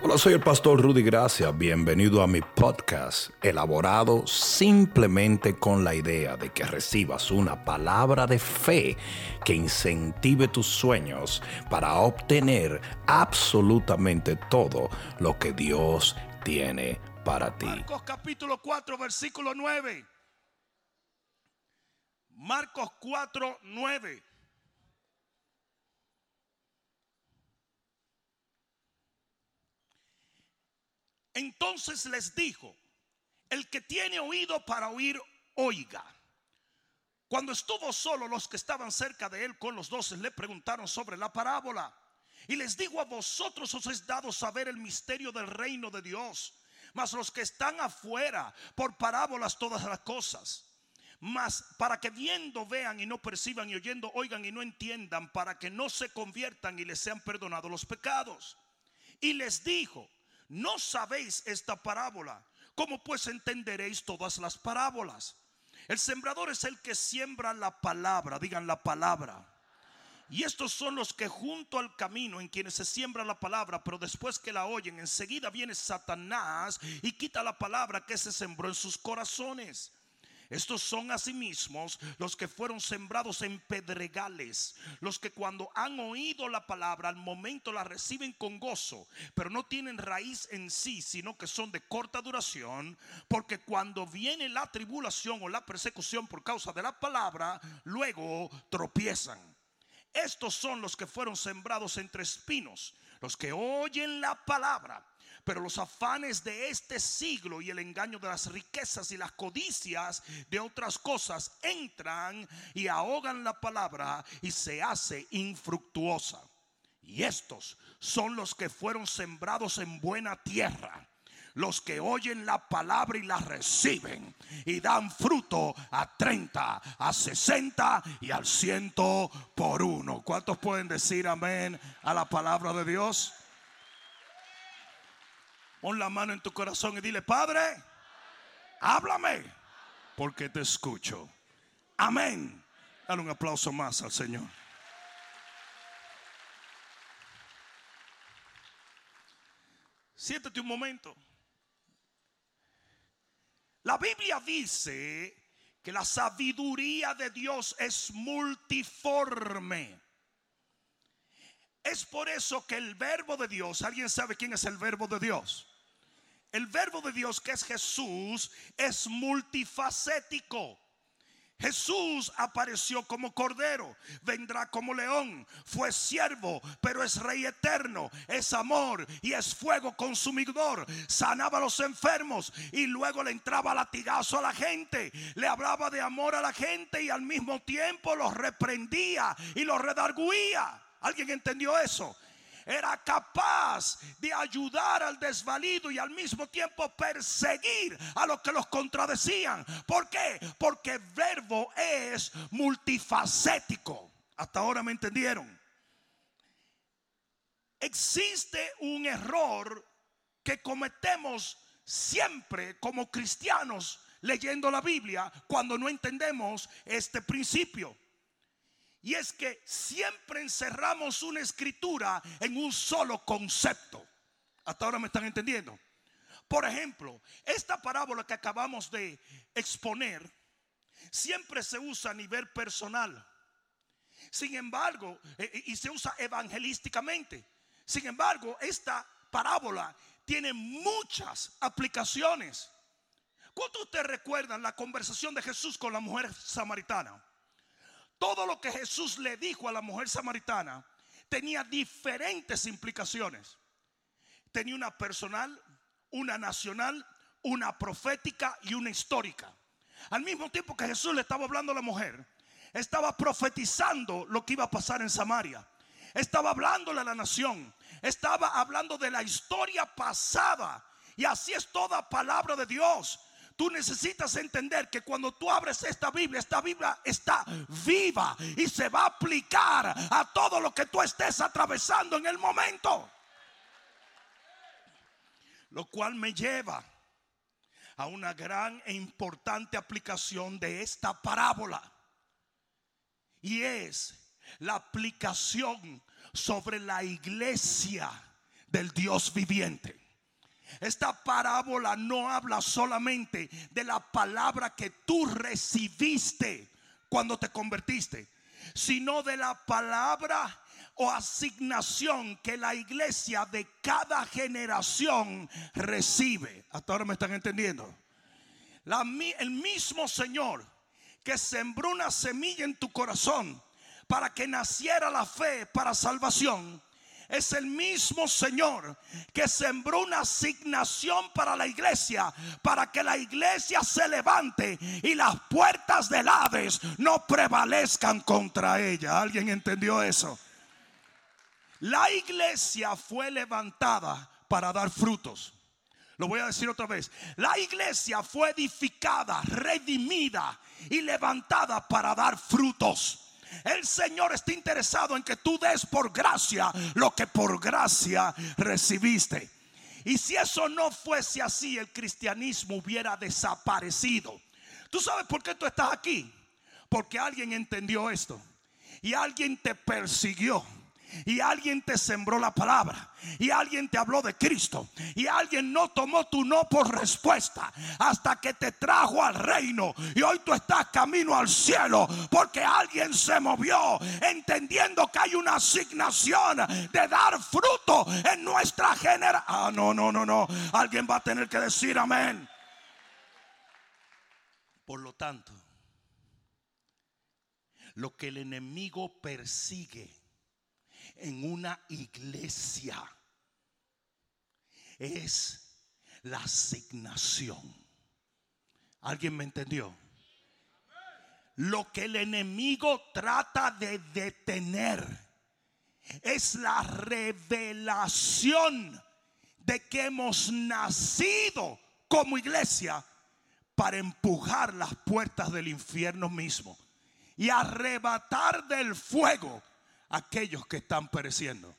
Hola, soy el pastor Rudy Gracia. Bienvenido a mi podcast, elaborado simplemente con la idea de que recibas una palabra de fe que incentive tus sueños para obtener absolutamente todo lo que Dios tiene para ti. Marcos capítulo 4, versículo 9. Marcos 4, 9. Entonces les dijo, el que tiene oído para oír, oiga. Cuando estuvo solo, los que estaban cerca de él con los doce le preguntaron sobre la parábola. Y les digo a vosotros os es dado saber el misterio del reino de Dios. Mas los que están afuera, por parábolas todas las cosas. Mas para que viendo vean y no perciban y oyendo oigan y no entiendan, para que no se conviertan y les sean perdonados los pecados. Y les dijo, no sabéis esta parábola. ¿Cómo pues entenderéis todas las parábolas? El sembrador es el que siembra la palabra, digan la palabra. Y estos son los que junto al camino en quienes se siembra la palabra, pero después que la oyen, enseguida viene Satanás y quita la palabra que se sembró en sus corazones. Estos son asimismo los que fueron sembrados en pedregales, los que cuando han oído la palabra al momento la reciben con gozo, pero no tienen raíz en sí, sino que son de corta duración, porque cuando viene la tribulación o la persecución por causa de la palabra, luego tropiezan. Estos son los que fueron sembrados entre espinos, los que oyen la palabra pero los afanes de este siglo y el engaño de las riquezas y las codicias de otras cosas entran y ahogan la palabra y se hace infructuosa. Y estos son los que fueron sembrados en buena tierra los que oyen la palabra y la reciben y dan fruto a 30, a 60 y al ciento por uno. ¿Cuántos pueden decir amén a la palabra de Dios? Pon la mano en tu corazón y dile, Padre, háblame, porque te escucho. Amén. Dale un aplauso más al Señor. Siéntate un momento. La Biblia dice que la sabiduría de Dios es multiforme. Es por eso que el verbo de Dios, ¿alguien sabe quién es el verbo de Dios? El verbo de Dios que es Jesús es multifacético. Jesús apareció como cordero, vendrá como león, fue siervo, pero es rey eterno, es amor y es fuego consumidor. Sanaba a los enfermos y luego le entraba latigazo a la gente, le hablaba de amor a la gente y al mismo tiempo los reprendía y los redarguía. ¿Alguien entendió eso? Era capaz de ayudar al desvalido y al mismo tiempo perseguir a los que los contradecían. ¿Por qué? Porque el verbo es multifacético. Hasta ahora me entendieron. Existe un error que cometemos siempre como cristianos leyendo la Biblia cuando no entendemos este principio. Y es que siempre encerramos una escritura en un solo concepto. Hasta ahora me están entendiendo. Por ejemplo, esta parábola que acabamos de exponer siempre se usa a nivel personal. Sin embargo, e, e, y se usa evangelísticamente. Sin embargo, esta parábola tiene muchas aplicaciones. ¿Cuánto ustedes recuerdan la conversación de Jesús con la mujer samaritana? Todo lo que Jesús le dijo a la mujer samaritana tenía diferentes implicaciones. Tenía una personal, una nacional, una profética y una histórica. Al mismo tiempo que Jesús le estaba hablando a la mujer, estaba profetizando lo que iba a pasar en Samaria. Estaba hablándole a la nación. Estaba hablando de la historia pasada. Y así es toda palabra de Dios. Tú necesitas entender que cuando tú abres esta Biblia, esta Biblia está viva y se va a aplicar a todo lo que tú estés atravesando en el momento. Lo cual me lleva a una gran e importante aplicación de esta parábola. Y es la aplicación sobre la iglesia del Dios viviente. Esta parábola no habla solamente de la palabra que tú recibiste cuando te convertiste, sino de la palabra o asignación que la iglesia de cada generación recibe. Hasta ahora me están entendiendo. el mismo Señor que sembró una semilla en tu corazón para que naciera la fe para salvación es el mismo Señor que sembró una asignación para la iglesia, para que la iglesia se levante y las puertas del Hades no prevalezcan contra ella. ¿Alguien entendió eso? La iglesia fue levantada para dar frutos. Lo voy a decir otra vez. La iglesia fue edificada, redimida y levantada para dar frutos. El Señor está interesado en que tú des por gracia lo que por gracia recibiste. Y si eso no fuese así, el cristianismo hubiera desaparecido. ¿Tú sabes por qué tú estás aquí? Porque alguien entendió esto y alguien te persiguió y alguien te sembró la palabra y alguien te habló de Cristo y alguien no tomó tu no por respuesta hasta que te trajo al reino y hoy tú estás camino al cielo porque alguien se movió entendiendo que hay una asignación de dar fruto en nuestra generación. Ah, no, no, no, no. Alguien va a tener que decir amén. Por lo tanto, lo que el enemigo persigue en una iglesia es la asignación. ¿Alguien me entendió? Lo que el enemigo trata de detener es la revelación de que hemos nacido como iglesia para empujar las puertas del infierno mismo y arrebatar del fuego aquellos que están pereciendo.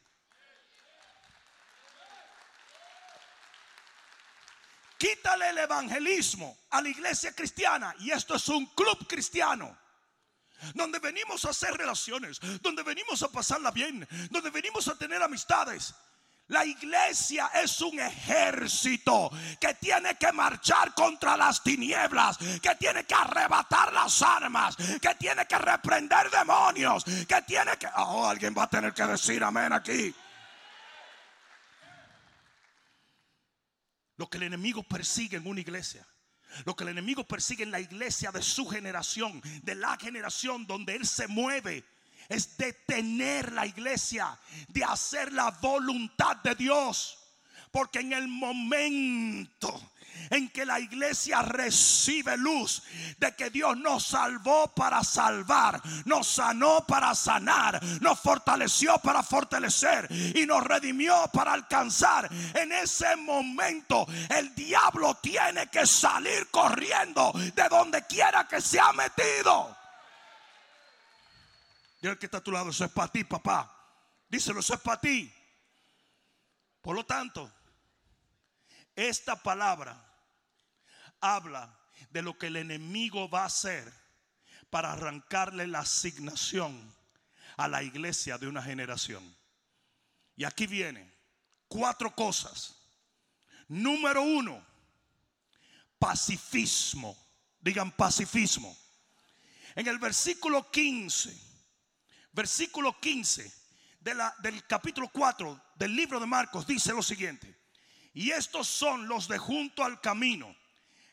Quítale el evangelismo a la iglesia cristiana y esto es un club cristiano. Donde venimos a hacer relaciones, donde venimos a pasarla bien, donde venimos a tener amistades. La iglesia es un ejército que tiene que marchar contra las tinieblas, que tiene que arrebatar las armas, que tiene que reprender demonios, que tiene que... Oh, alguien va a tener que decir amén aquí. Lo que el enemigo persigue en una iglesia. Lo que el enemigo persigue en la iglesia de su generación, de la generación donde él se mueve es detener la iglesia de hacer la voluntad de Dios. Porque en el momento en que la iglesia recibe luz de que Dios nos salvó para salvar, nos sanó para sanar, nos fortaleció para fortalecer y nos redimió para alcanzar. En ese momento el diablo tiene que salir corriendo de donde quiera que se ha metido. Dile que está a tu lado, eso es para ti, papá. Díselo, eso es para ti. Por lo tanto, esta palabra habla de lo que el enemigo va a hacer para arrancarle la asignación a la iglesia de una generación. Y aquí vienen cuatro cosas. Número uno, pacifismo. Digan pacifismo. En el versículo 15 versículo 15 de la, del capítulo 4 del libro de Marcos dice lo siguiente. Y estos son los de junto al camino,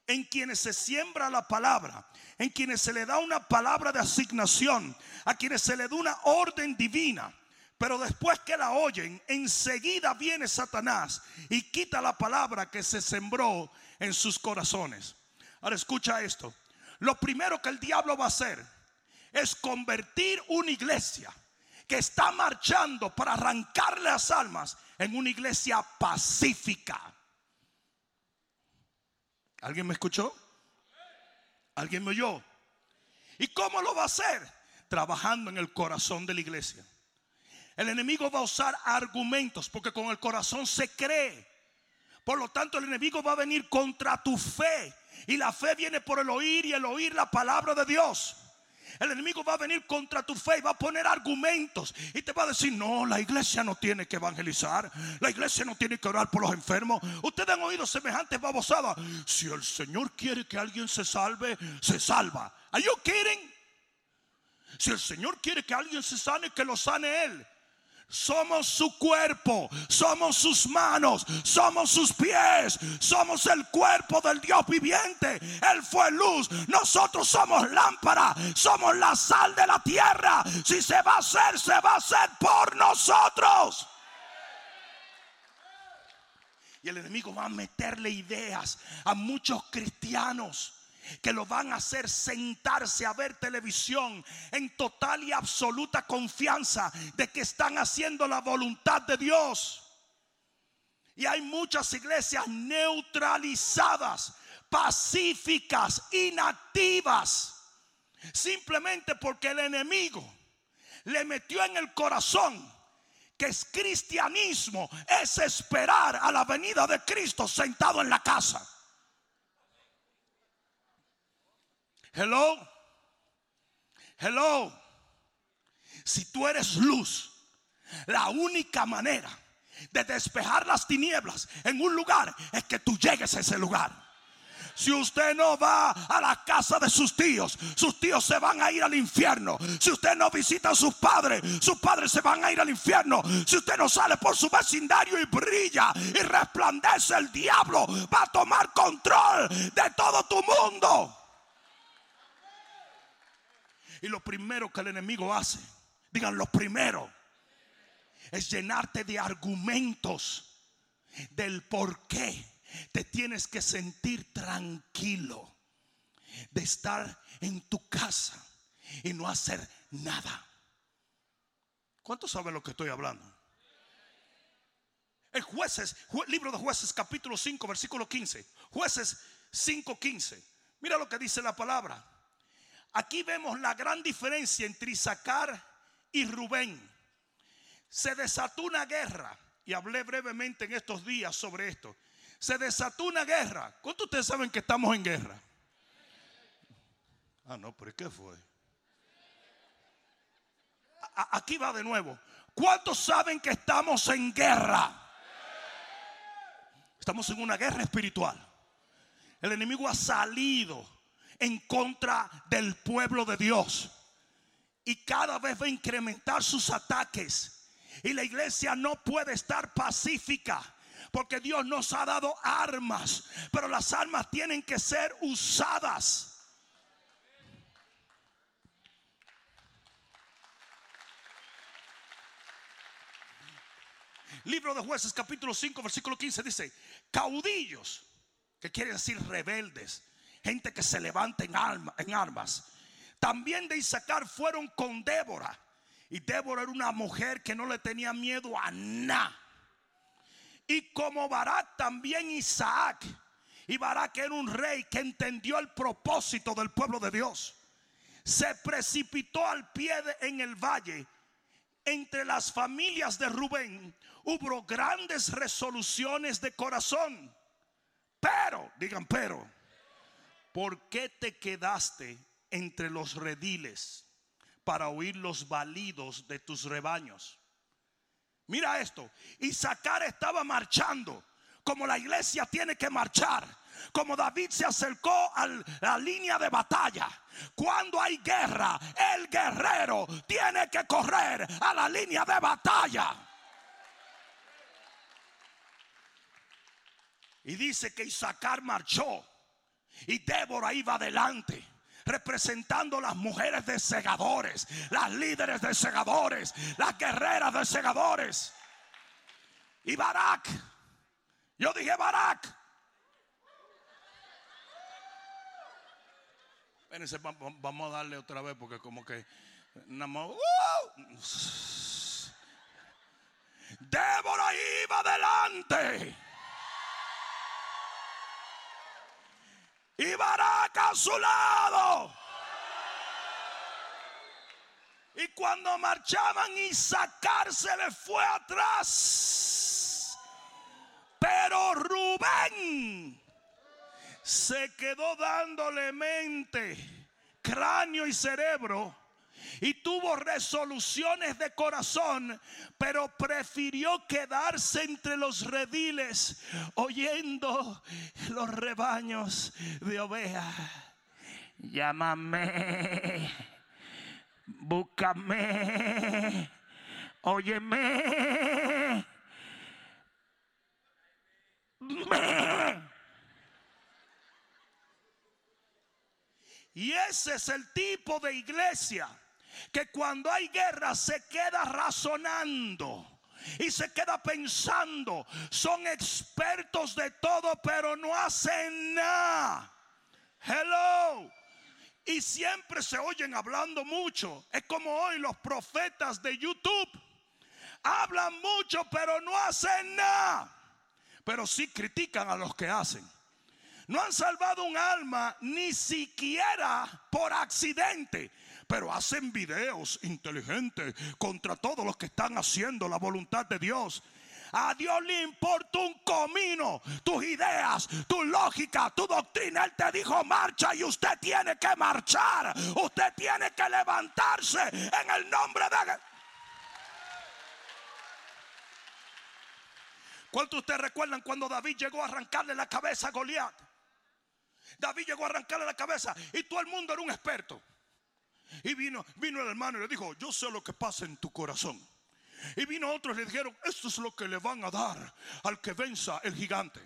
en quienes se siembra la palabra, en quienes se le da una palabra de asignación, a quienes se le da una orden divina. Pero después que la oyen, enseguida viene Satanás y quita la palabra que se sembró en sus corazones. Ahora escucha esto. Lo primero que el diablo va a hacer es convertir una iglesia que está marchando para arrancarle las almas en una iglesia pacífica. ¿Alguien me escuchó? ¿Alguien me oyó? ¿Y cómo lo va a hacer? Trabajando en el corazón de la iglesia. El enemigo va a usar argumentos porque con el corazón se cree. Por lo tanto, el enemigo va a venir contra tu fe. Y la fe viene por el oír y el oír la palabra de Dios. El enemigo va a venir contra tu fe y va a poner argumentos y te va a decir, no, la iglesia no tiene que evangelizar, la iglesia no tiene que orar por los enfermos. Ustedes han oído semejantes babosadas. Si el Señor quiere que alguien se salve, se salva. ¿Are you kidding? Si el Señor quiere que alguien se sane, que lo sane Él. Somos su cuerpo, somos sus manos, somos sus pies, somos el cuerpo del Dios viviente. Él fue luz, nosotros somos lámpara, somos la sal de la tierra. Si se va a hacer, se va a hacer por nosotros. Y el enemigo va a meterle ideas a muchos cristianos que lo van a hacer sentarse a ver televisión en total y absoluta confianza de que están haciendo la voluntad de Dios. Y hay muchas iglesias neutralizadas, pacíficas, inactivas, simplemente porque el enemigo le metió en el corazón que es cristianismo, es esperar a la venida de Cristo sentado en la casa. Hello. Hello. Si tú eres luz, la única manera de despejar las tinieblas en un lugar es que tú llegues a ese lugar. Si usted no va a la casa de sus tíos, sus tíos se van a ir al infierno. Si usted no visita a sus padres, sus padres se van a ir al infierno. Si usted no sale por su vecindario y brilla y resplandece, el diablo va a tomar control de todo tu mundo. Y lo primero que el enemigo hace, digan lo primero, es llenarte de argumentos del por qué te tienes que sentir tranquilo de estar en tu casa y no hacer nada. ¿Cuántos saben lo que estoy hablando? El jueces, libro de jueces capítulo 5 versículo 15. Jueces 5, 15. Mira lo que dice la palabra. Aquí vemos la gran diferencia entre Isaacar y Rubén. Se desató una guerra, y hablé brevemente en estos días sobre esto. Se desató una guerra. ¿Cuántos ustedes saben que estamos en guerra? Ah, no, pero ¿qué fue? aquí va de nuevo. ¿Cuántos saben que estamos en guerra? Estamos en una guerra espiritual. El enemigo ha salido en contra del pueblo de Dios. Y cada vez va a incrementar sus ataques. Y la iglesia no puede estar pacífica. Porque Dios nos ha dado armas. Pero las armas tienen que ser usadas. Libro de jueces capítulo 5 versículo 15 dice, caudillos, que quiere decir rebeldes, gente que se levanta en, en armas. También de Isaacar fueron con Débora. Y Débora era una mujer que no le tenía miedo a nada. Y como Barak también Isaac. Y Barak era un rey que entendió el propósito del pueblo de Dios. Se precipitó al pie en el valle. Entre las familias de Rubén hubo grandes resoluciones de corazón. Pero, digan pero, ¿por qué te quedaste entre los rediles para oír los balidos de tus rebaños? Mira esto, Isaacar estaba marchando como la iglesia tiene que marchar. Como David se acercó a la línea de batalla. Cuando hay guerra, el guerrero tiene que correr a la línea de batalla. Y dice que Isaacar marchó y Débora iba adelante representando las mujeres de segadores, las líderes de segadores, las guerreras de segadores. Y Barak, yo dije Barak. Espérense, vamos a darle otra vez porque como que ¡uh! Débora iba adelante. Y Baraca a su lado. Y cuando marchaban y sacarse le fue atrás. Pero Rubén se quedó dándole mente cráneo y cerebro y tuvo resoluciones de corazón, pero prefirió quedarse entre los rediles oyendo los rebaños de ovejas. Llámame, búscame, óyeme. Y ese es el tipo de iglesia que cuando hay guerra se queda razonando y se queda pensando. Son expertos de todo, pero no hacen nada. Hello. Y siempre se oyen hablando mucho. Es como hoy los profetas de YouTube. Hablan mucho, pero no hacen nada. Pero sí critican a los que hacen. No han salvado un alma ni siquiera por accidente pero hacen videos inteligentes contra todos los que están haciendo la voluntad de Dios. A Dios le importa un comino tus ideas, tu lógica, tu doctrina. Él te dijo marcha y usted tiene que marchar. Usted tiene que levantarse en el nombre de... ¿Cuántos de ustedes recuerdan cuando David llegó a arrancarle la cabeza a Goliat? David llegó a arrancarle la cabeza y todo el mundo era un experto. Y vino, vino el hermano y le dijo, yo sé lo que pasa en tu corazón. Y vino otros y le dijeron, esto es lo que le van a dar al que venza el gigante.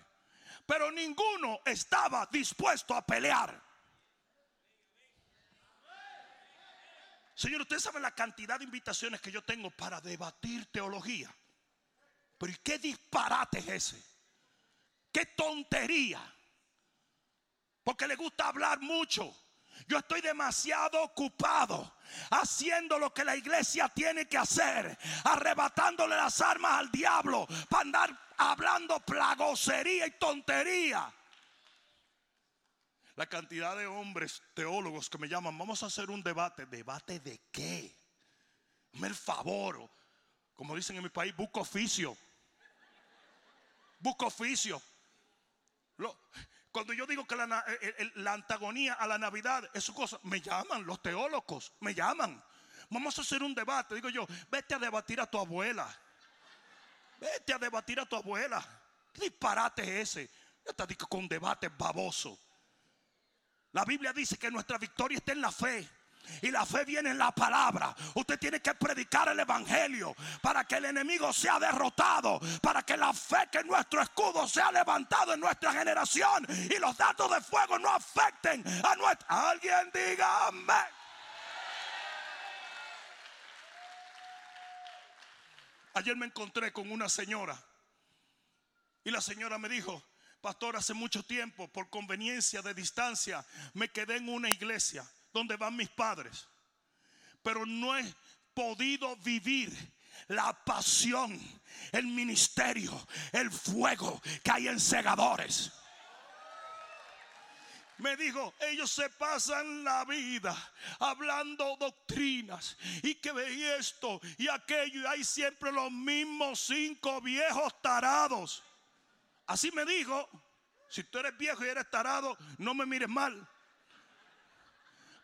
Pero ninguno estaba dispuesto a pelear. Señor, usted sabe la cantidad de invitaciones que yo tengo para debatir teología. Pero ¿y qué disparate es ese? ¿Qué tontería? Porque le gusta hablar mucho. Yo estoy demasiado ocupado haciendo lo que la iglesia tiene que hacer, arrebatándole las armas al diablo para andar hablando plagosería y tontería. La cantidad de hombres teólogos que me llaman, vamos a hacer un debate. ¿Debate de qué? Me el favor. Como dicen en mi país, busco oficio. Busco oficio. Lo, cuando yo digo que la, antagonía a la Navidad es su cosa, me llaman los teólogos, me llaman. Vamos a hacer un debate. Digo yo, vete a debatir a tu abuela. Vete a debatir a tu abuela. ¿Qué disparate es ese? Yo te digo con debate baboso. La Biblia dice que nuestra victoria está en la fe. Y la fe viene en la palabra. Usted tiene que predicar el Evangelio para que el enemigo sea derrotado. Para que la fe que nuestro escudo sea levantado en nuestra generación. Y los datos de fuego no afecten a nuestra... Alguien diga amén. Ayer me encontré con una señora. Y la señora me dijo, pastor, hace mucho tiempo, por conveniencia de distancia, me quedé en una iglesia donde van mis padres. Pero no he podido vivir la pasión, el ministerio, el fuego que hay en segadores. Me dijo, ellos se pasan la vida hablando doctrinas y que ve esto y aquello y hay siempre los mismos cinco viejos tarados. Así me dijo, si tú eres viejo y eres tarado, no me mires mal.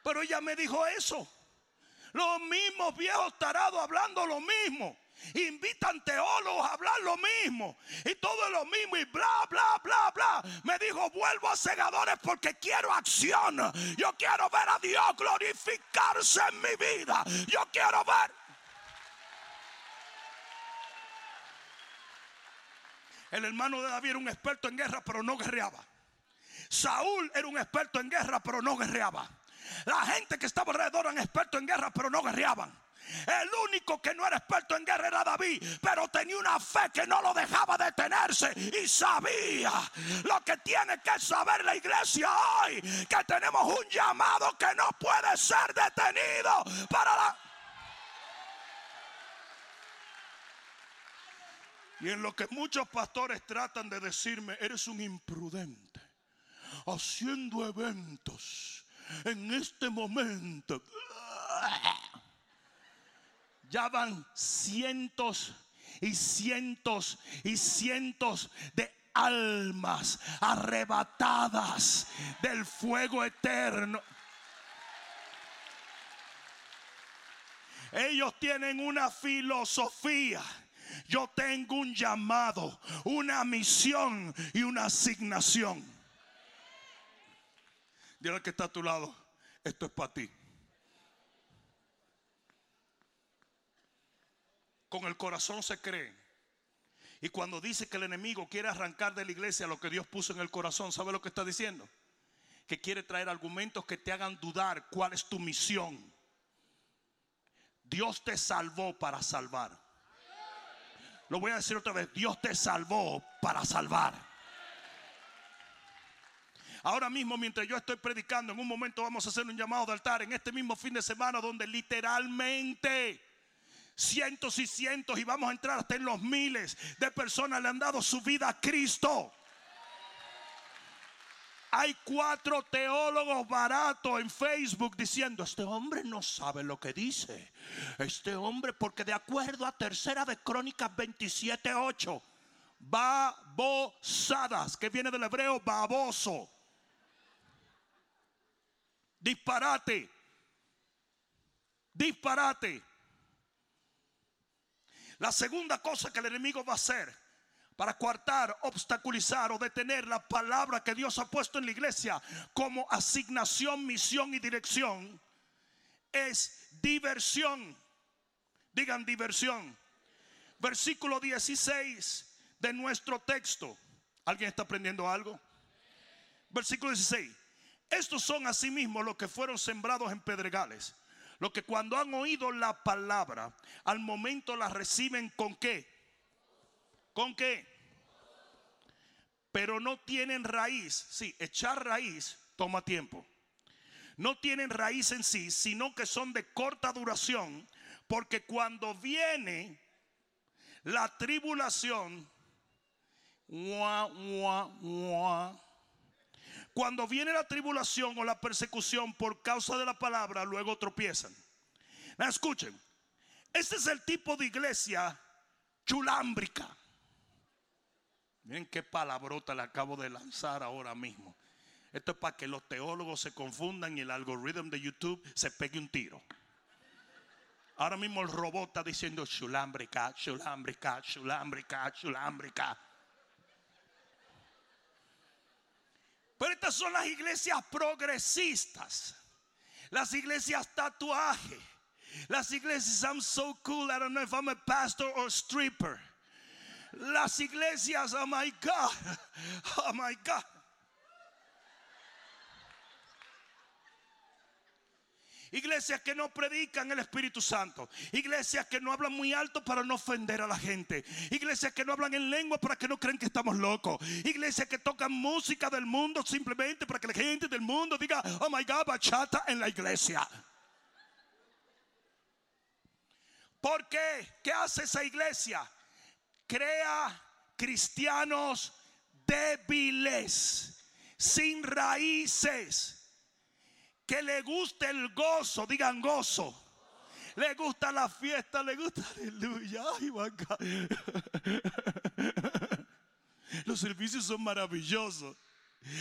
Pero ella me dijo eso. Los mismos viejos tarados hablando lo mismo. Invitan teólogos a hablar lo mismo. Y todo es lo mismo. Y bla, bla, bla, bla. Me dijo, vuelvo a segadores porque quiero acción. Yo quiero ver a Dios glorificarse en mi vida. Yo quiero ver. El hermano de David era un experto en guerra, pero no guerreaba. Saúl era un experto en guerra, pero no guerreaba. La gente que estaba alrededor eran expertos en guerra, pero no guerreaban. El único que no era experto en guerra era David, pero tenía una fe que no lo dejaba detenerse y sabía lo que tiene que saber la iglesia hoy, que tenemos un llamado que no puede ser detenido para la... Y en lo que muchos pastores tratan de decirme, eres un imprudente, haciendo eventos en este momento. Ya van cientos y cientos y cientos de almas arrebatadas del fuego eterno. Ellos tienen una filosofía. Yo tengo un llamado, una misión y una asignación. Dile que está a tu lado, esto es para ti. Con el corazón se cree. Y cuando dice que el enemigo quiere arrancar de la iglesia lo que Dios puso en el corazón, ¿sabe lo que está diciendo? Que quiere traer argumentos que te hagan dudar cuál es tu misión. Dios te salvó para salvar. Lo voy a decir otra vez, Dios te salvó para salvar. Ahora mismo, mientras yo estoy predicando, en un momento vamos a hacer un llamado de altar en este mismo fin de semana donde literalmente cientos y cientos y vamos a entrar hasta en los miles de personas le han dado su vida a Cristo. Hay cuatro teólogos baratos en Facebook diciendo, este hombre no sabe lo que dice. Este hombre, porque de acuerdo a tercera de Crónicas 27.8, babosadas, que viene del hebreo baboso. Disparate. Disparate. La segunda cosa que el enemigo va a hacer para coartar, obstaculizar o detener la palabra que Dios ha puesto en la iglesia como asignación, misión y dirección es diversión. Digan diversión. Versículo 16 de nuestro texto. ¿Alguien está aprendiendo algo? Versículo 16. Estos son asimismo los que fueron sembrados en pedregales lo que cuando han oído la palabra, al momento la reciben con qué? ¿Con qué? Pero no tienen raíz. Sí, echar raíz toma tiempo. No tienen raíz en sí, sino que son de corta duración, porque cuando viene la tribulación, cuando viene la tribulación o la persecución por causa de la palabra, luego tropiezan. escuchen, este es el tipo de iglesia chulámbrica. Miren qué palabrota le acabo de lanzar ahora mismo. Esto es para que los teólogos se confundan y el algoritmo de YouTube se pegue un tiro. Ahora mismo el robot está diciendo chulámbrica, chulámbrica, chulámbrica, chulámbrica. Pero estas son las iglesias progresistas. Las iglesias tatuaje. Las iglesias I'm so cool. I don't know if I'm a pastor or stripper. Las iglesias, oh my God. Oh my God. Iglesias que no predican el Espíritu Santo. Iglesias que no hablan muy alto para no ofender a la gente. Iglesias que no hablan en lengua para que no crean que estamos locos. Iglesias que tocan música del mundo simplemente para que la gente del mundo diga, oh my God, bachata en la iglesia. ¿Por qué? ¿Qué hace esa iglesia? Crea cristianos débiles, sin raíces que le guste el gozo, digan gozo. Le gusta la fiesta, le gusta aleluya. Los servicios son maravillosos.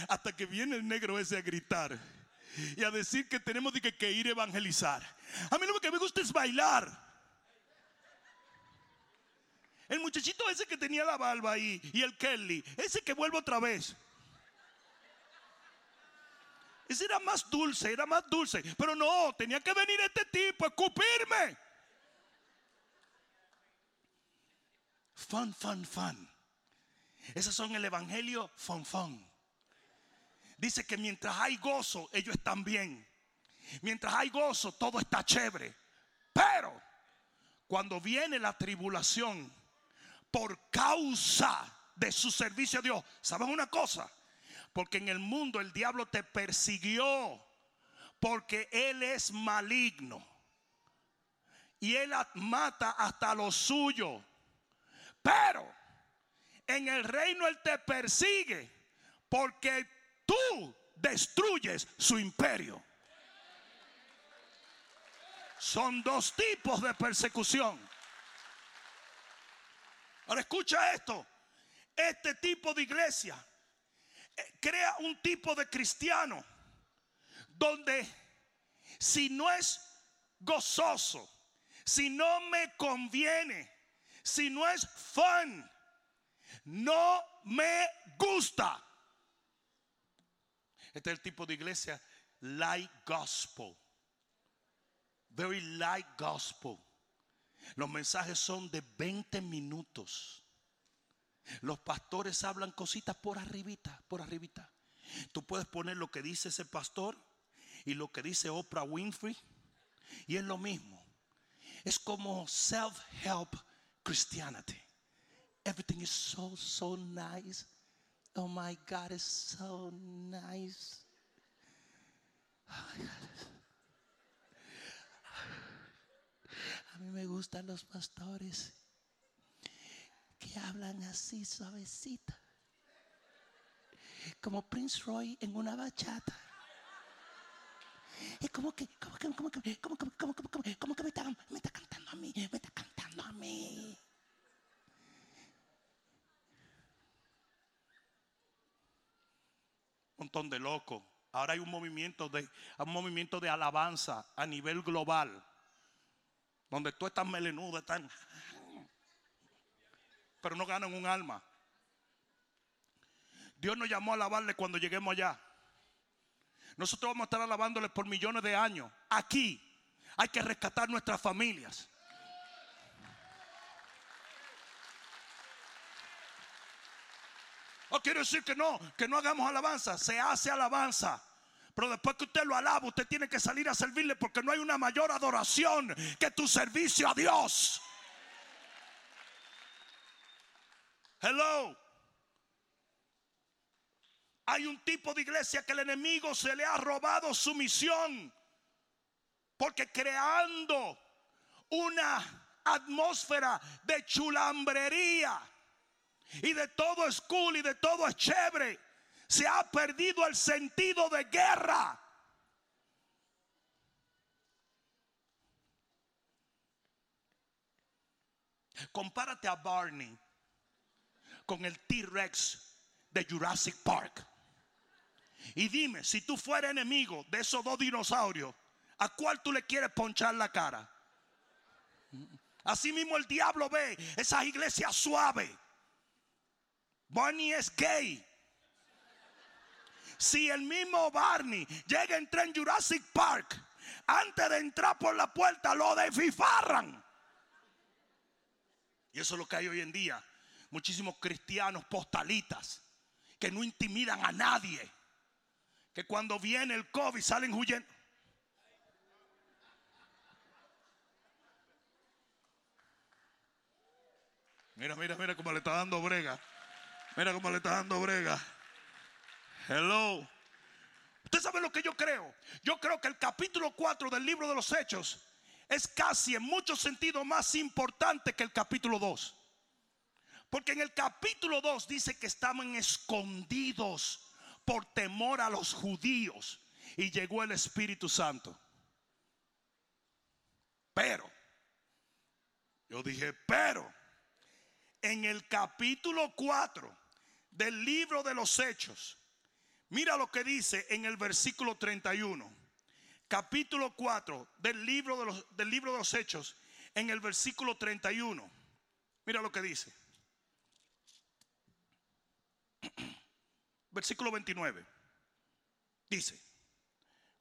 Hasta que viene el negro ese a gritar y a decir que tenemos que, ir a evangelizar. A mí lo que me gusta es bailar. El muchachito ese que tenía la barba ahí y el Kelly, ese que vuelve otra vez. Ese era más dulce, era más dulce. Pero no, tenía que venir este tipo a escupirme. Fun, fun, fun. Esos son el evangelio fun, fun. Dice que mientras hay gozo, ellos están bien. Mientras hay gozo, todo está chévere. Pero cuando viene la tribulación por causa de su servicio a Dios, ¿saben una cosa? Porque en el mundo el diablo te persiguió. Porque él es maligno. Y él mata hasta lo suyo. Pero en el reino él te persigue. Porque tú destruyes su imperio. Son dos tipos de persecución. Ahora escucha esto. Este tipo de iglesia crea un tipo de cristiano donde si no es gozoso, si no me conviene, si no es fun, no me gusta. Este es el tipo de iglesia light gospel. Very light gospel. Los mensajes son de 20 minutos. Los pastores hablan cositas por arribita, por arribita. Tú puedes poner lo que dice ese pastor y lo que dice Oprah Winfrey y es lo mismo. Es como self-help Christianity. Everything is so, so nice. Oh my God, it's so nice. A mí me gustan los pastores que hablan así suavecito. Como Prince Roy en una bachata. Es como que, como que, como que, como que, como que, como me, está, me está cantando a mí, me está cantando a mí. Un montón de locos. Ahora hay un movimiento de, un movimiento de alabanza a nivel global. Donde tú estás melenudo, están, pero no ganan un alma. Dios nos llamó a alabarle cuando lleguemos allá. Nosotros vamos a estar alabándole por millones de años. Aquí hay que rescatar nuestras familias. O quiero decir que no, que no hagamos alabanza. Se hace alabanza. Pero después que usted lo alaba, usted tiene que salir a servirle porque no hay una mayor adoración que tu servicio a Dios. Hello. Hay un tipo de iglesia que el enemigo se le ha robado su misión. Porque creando una atmósfera de chulambrería y de todo es cool y de todo es chévere, se ha perdido el sentido de guerra. Compárate a Barney con el T-Rex de Jurassic Park. Y dime, si tú fueras enemigo de esos dos dinosaurios, ¿a cuál tú le quieres ponchar la cara? Así mismo el diablo ve esas iglesias suaves. Barney es gay. Si el mismo Barney llega a entrar en Jurassic Park, antes de entrar por la puerta lo desfifarran. Y eso es lo que hay hoy en día. Muchísimos cristianos postalitas que no intimidan a nadie que cuando viene el COVID salen huyendo. Mira, mira, mira cómo le está dando brega. Mira cómo le está dando brega. Hello. Usted sabe lo que yo creo. Yo creo que el capítulo 4 del libro de los Hechos es casi en muchos sentidos más importante que el capítulo 2. Porque en el capítulo 2 dice que estaban escondidos por temor a los judíos y llegó el Espíritu Santo. Pero, yo dije, pero, en el capítulo 4 del libro de los Hechos, mira lo que dice en el versículo 31. Capítulo 4 del libro de los, del libro de los Hechos, en el versículo 31. Mira lo que dice. versículo 29. Dice,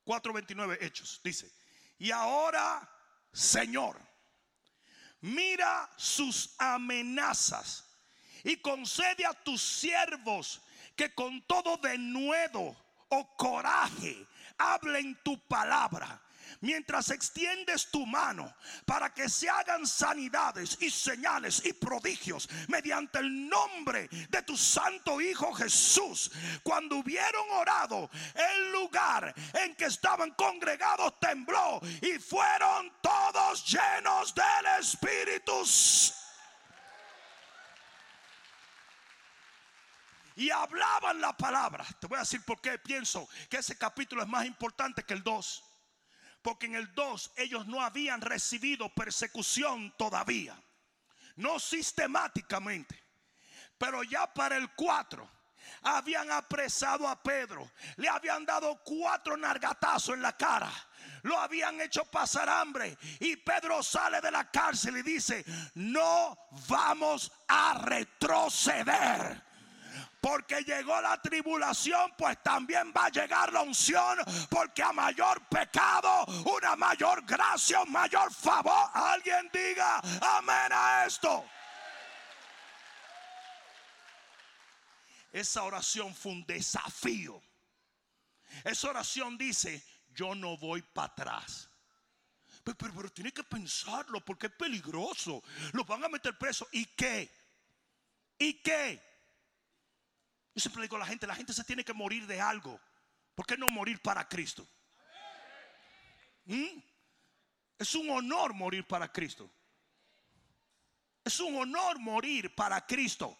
4.29 Hechos, dice, y ahora, Señor, mira sus amenazas y concede a tus siervos que con todo denuedo o coraje hablen tu palabra mientras extiendes tu mano para que se hagan sanidades y señales y prodigios mediante el nombre de tu santo Hijo Jesús. Cuando hubieron orado, el lugar en que estaban congregados tembló y fueron todos llenos del Espíritu. y hablaban la palabra. Te voy a decir por qué pienso que ese capítulo es más importante que el 2. Porque en el 2 ellos no habían recibido persecución todavía. No sistemáticamente. Pero ya para el 4 habían apresado a Pedro. Le habían dado cuatro nargatazos en la cara. lo habían hecho pasar hambre. Y Pedro sale de la cárcel y dice, no vamos a retroceder. Porque llegó la tribulación, pues también va a llegar la unción. Porque a mayor pecado, una mayor gracia, un mayor favor. Alguien diga amén a esto. Esa oración fue un desafío. Esa oración dice, yo no voy para atrás. Pero, pero, tiene que pensarlo porque es peligroso. Lo van a meter preso. ¿Y qué? ¿Y qué? Yo siempre digo a la gente, la gente se tiene que morir de algo. ¿Por qué no morir para Cristo? ¿Mm? Es un honor morir para Cristo. Es un honor morir para Cristo.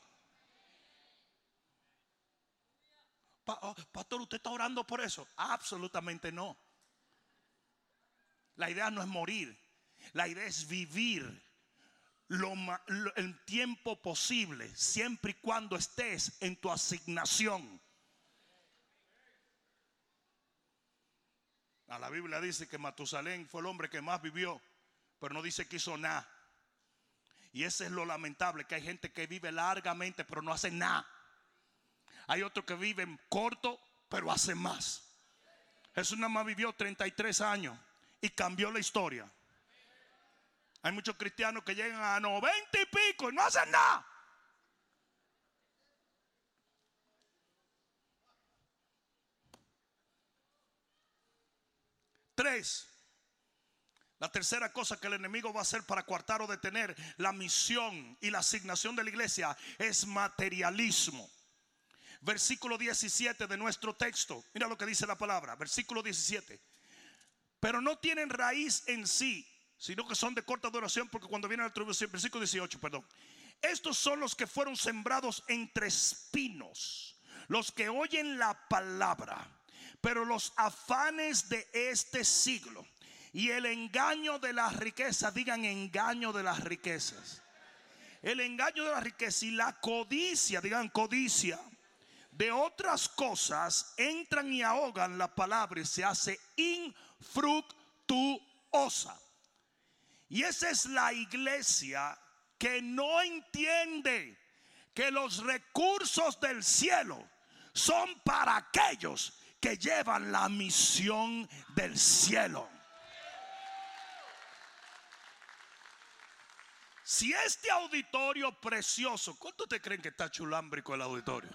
Oh, pastor, ¿usted está orando por eso? Absolutamente no. La idea no es morir. La idea es vivir lo, el tiempo posible, siempre y cuando estés en tu asignación. A la Biblia dice que Matusalén fue el hombre que más vivió, pero no dice que hizo nada. Y ese es lo lamentable, que hay gente que vive largamente, pero no hace nada. Hay otros que viven corto, pero hacen más. Jesús nada más vivió 33 años y cambió la historia. Hay muchos cristianos que llegan a 90 y pico y no hacen nada. Tres. La tercera cosa que el enemigo va a hacer para coartar o detener la misión y la asignación de la iglesia es materialismo. Versículo 17 de nuestro texto. Mira lo que dice la palabra. Versículo 17. Pero no tienen raíz en sí, sino que son de corta duración, porque cuando viene tribulación, versículo 18, perdón. Estos son los que fueron sembrados entre espinos, los que oyen la palabra, pero los afanes de este siglo y el engaño de las riquezas, digan engaño de las riquezas. El engaño de la riqueza y la codicia, digan codicia, de otras cosas entran y ahogan la palabra y se hace infructuosa. Y esa es la iglesia que no entiende que los recursos del cielo son para aquellos que llevan la misión del cielo. Si este auditorio precioso, ¿cuánto te creen que está chulámbrico el auditorio?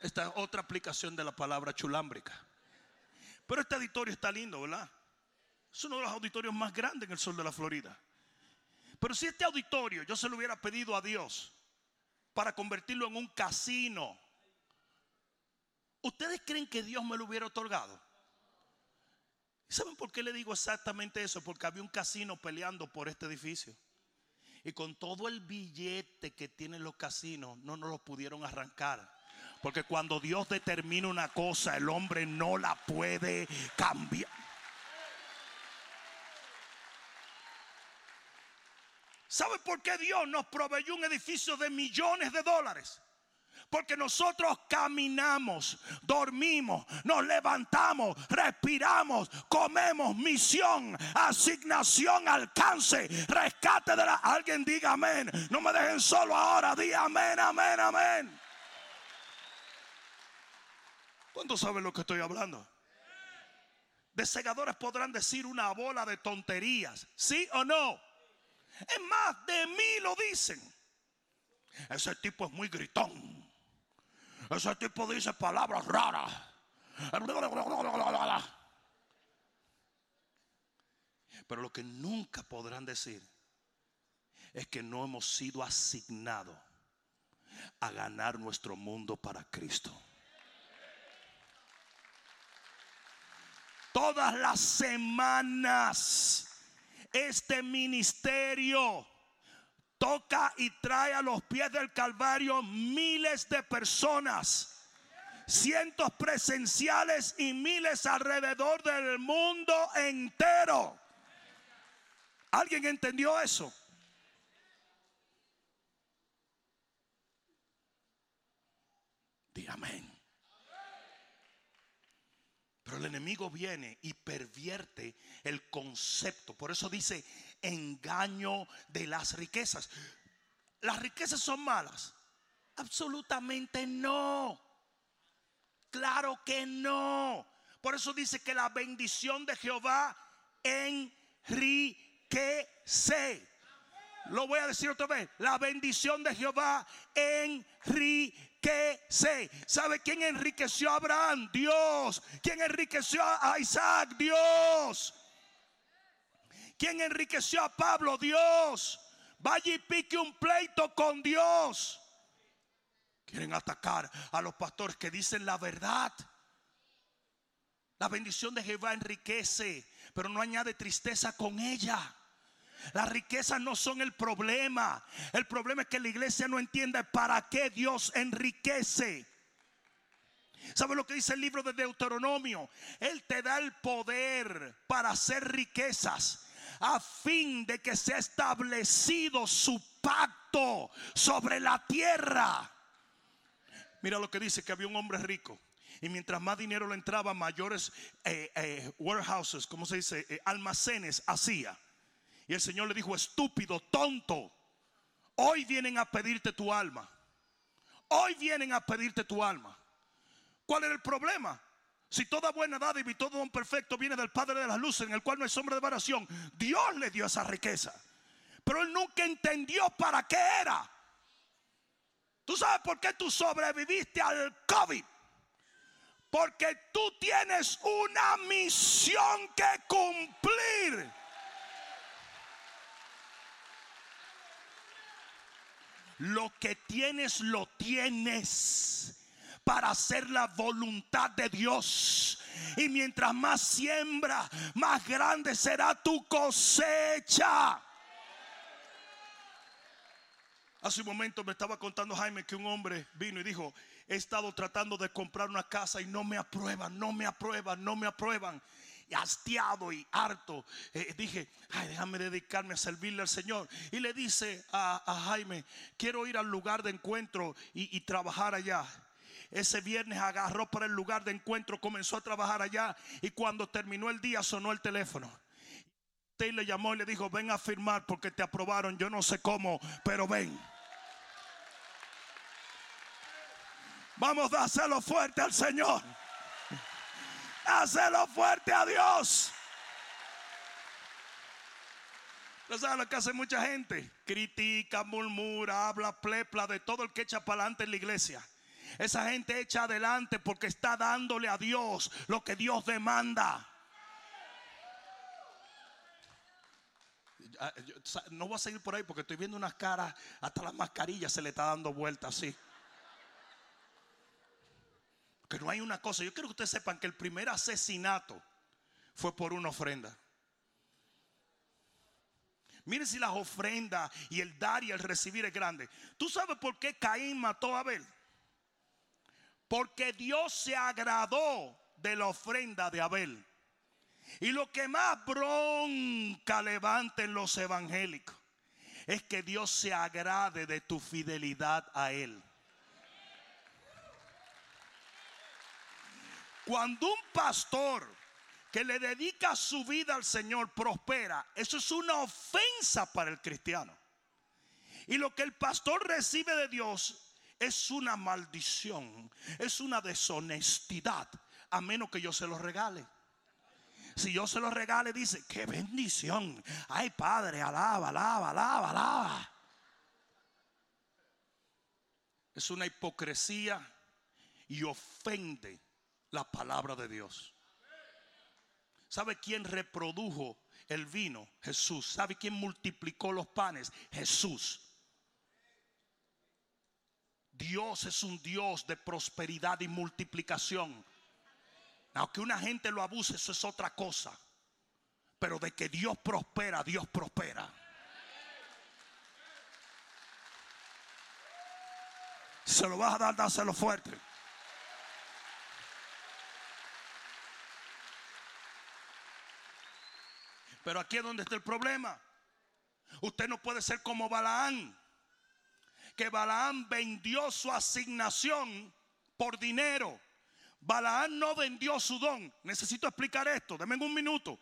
Esta es otra aplicación de la palabra chulámbrica. Pero este auditorio está lindo, ¿verdad? Es uno de los auditorios más grandes en el sur de la Florida. Pero si este auditorio yo se lo hubiera pedido a Dios para convertirlo en un casino, ¿ustedes creen que Dios me lo hubiera otorgado? ¿Saben por qué le digo exactamente eso? Porque había un casino peleando por este edificio. Y con todo el billete que tienen los casinos, no nos lo pudieron arrancar. Porque cuando Dios determina una cosa, el hombre no la puede cambiar. ¿Sabe por qué Dios nos proveyó un edificio de millones de dólares? Porque nosotros caminamos, dormimos, nos levantamos, respiramos, comemos, misión, asignación, alcance, rescate de la... Alguien diga amén. No me dejen solo ahora. Diga amén, amén, amén. ¿Cuántos saben lo que estoy hablando? De segadores podrán decir una bola de tonterías, ¿sí o no? Es más, de mí lo dicen. Ese tipo es muy gritón. Ese tipo dice palabras raras. Pero lo que nunca podrán decir es que no hemos sido asignados a ganar nuestro mundo para Cristo. Todas las semanas este ministerio toca y trae a los pies del Calvario miles de personas. Cientos presenciales y miles alrededor del mundo entero. ¿Alguien entendió eso? Amén. Pero el enemigo viene y pervierte el concepto. Por eso dice engaño de las riquezas. ¿Las riquezas son malas? Absolutamente no. Claro que no. Por eso dice que la bendición de Jehová enriquece. Lo voy a decir otra vez. La bendición de Jehová enriquece. ¿Sabe quién enriqueció a Abraham? Dios. ¿Quién enriqueció a Isaac? Dios. ¿Quién enriqueció a Pablo? Dios. Vaya y pique un pleito con Dios. Quieren atacar a los pastores que dicen la verdad. La bendición de Jehová enriquece, pero no añade tristeza con ella. Las riquezas no son el problema. El problema es que la iglesia no entiende para qué Dios enriquece. ¿Sabe lo que dice el libro de Deuteronomio? Él te da el poder para hacer riquezas a fin de que sea establecido su pacto sobre la tierra. Mira lo que dice que había un hombre rico. Y mientras más dinero le entraba, mayores eh, eh, warehouses, como se dice? Eh, almacenes hacía. Y el Señor le dijo, estúpido, tonto, hoy vienen a pedirte tu alma. Hoy vienen a pedirte tu alma. ¿Cuál era el problema? Si toda buena dádiva y todo don perfecto viene del Padre de las luces, en el cual no hay sombra de variación, Dios le dio esa riqueza. Pero él nunca entendió para qué era. ¿Tú sabes por qué tú sobreviviste al COVID? Porque tú tienes una misión que cumplir. Lo que tienes, lo tienes para hacer la voluntad de Dios. Y mientras más siembra, más grande será tu cosecha. Hace un momento me estaba contando Jaime que un hombre vino y dijo, he estado tratando de comprar una casa y no me aprueban, no me aprueban, no me aprueban. Hastiado y harto, eh, dije, ay, déjame dedicarme a servirle al Señor. Y le dice a, Jaime, quiero ir al lugar de encuentro y, y trabajar allá. Ese viernes agarró para el lugar de encuentro, comenzó a trabajar allá y cuando terminó el día sonó el teléfono. Y le llamó y le dijo, ven a firmar porque te aprobaron, yo no sé cómo, pero ven. Vamos a hacerlo fuerte al Señor. Hacerlo fuerte a Dios. ¿No saben lo que hace mucha gente? Critica, murmura, habla, plepla de todo el que echa para adelante en la iglesia. Esa gente echa adelante porque está dándole a Dios lo que Dios demanda. Ah, no voy a seguir por ahí porque estoy viendo unas caras, hasta la mascarilla se le está dando vuelta así. No hay una cosa. Yo quiero que ustedes sepan que el primer asesinato fue por una ofrenda. Miren si las ofrendas y el dar y el recibir es grande. ¿Tú sabes por qué Caín mató a Abel? Porque Dios se agradó de la ofrenda de Abel. Y lo que más bronca levanta en los evangélicos es que Dios se agrade de tu fidelidad a Él. Cuando un pastor que le dedica su vida al Señor prospera, eso es una ofensa para el cristiano. Y lo que el pastor recibe de Dios es una maldición, es una deshonestidad, a menos que yo se lo regale. Si yo se lo regale, dice, qué bendición. Ay, Padre, alaba, alaba, alaba, alaba. Es una hipocresía y ofende la palabra de Dios. ¿Sabe quién reprodujo el vino? Jesús. ¿Sabe quién multiplicó los panes? Jesús. Dios es un Dios de prosperidad y multiplicación. Aunque una gente lo abuse, eso es otra cosa. Pero de que Dios prospera, Dios prospera. Se lo vas a dar, dáselo fuerte. Pero aquí es donde está el problema. Usted no puede ser como Balaán. Que Balaán vendió su asignación por dinero. Balaán no vendió su don. Necesito explicar esto. Denme un minuto.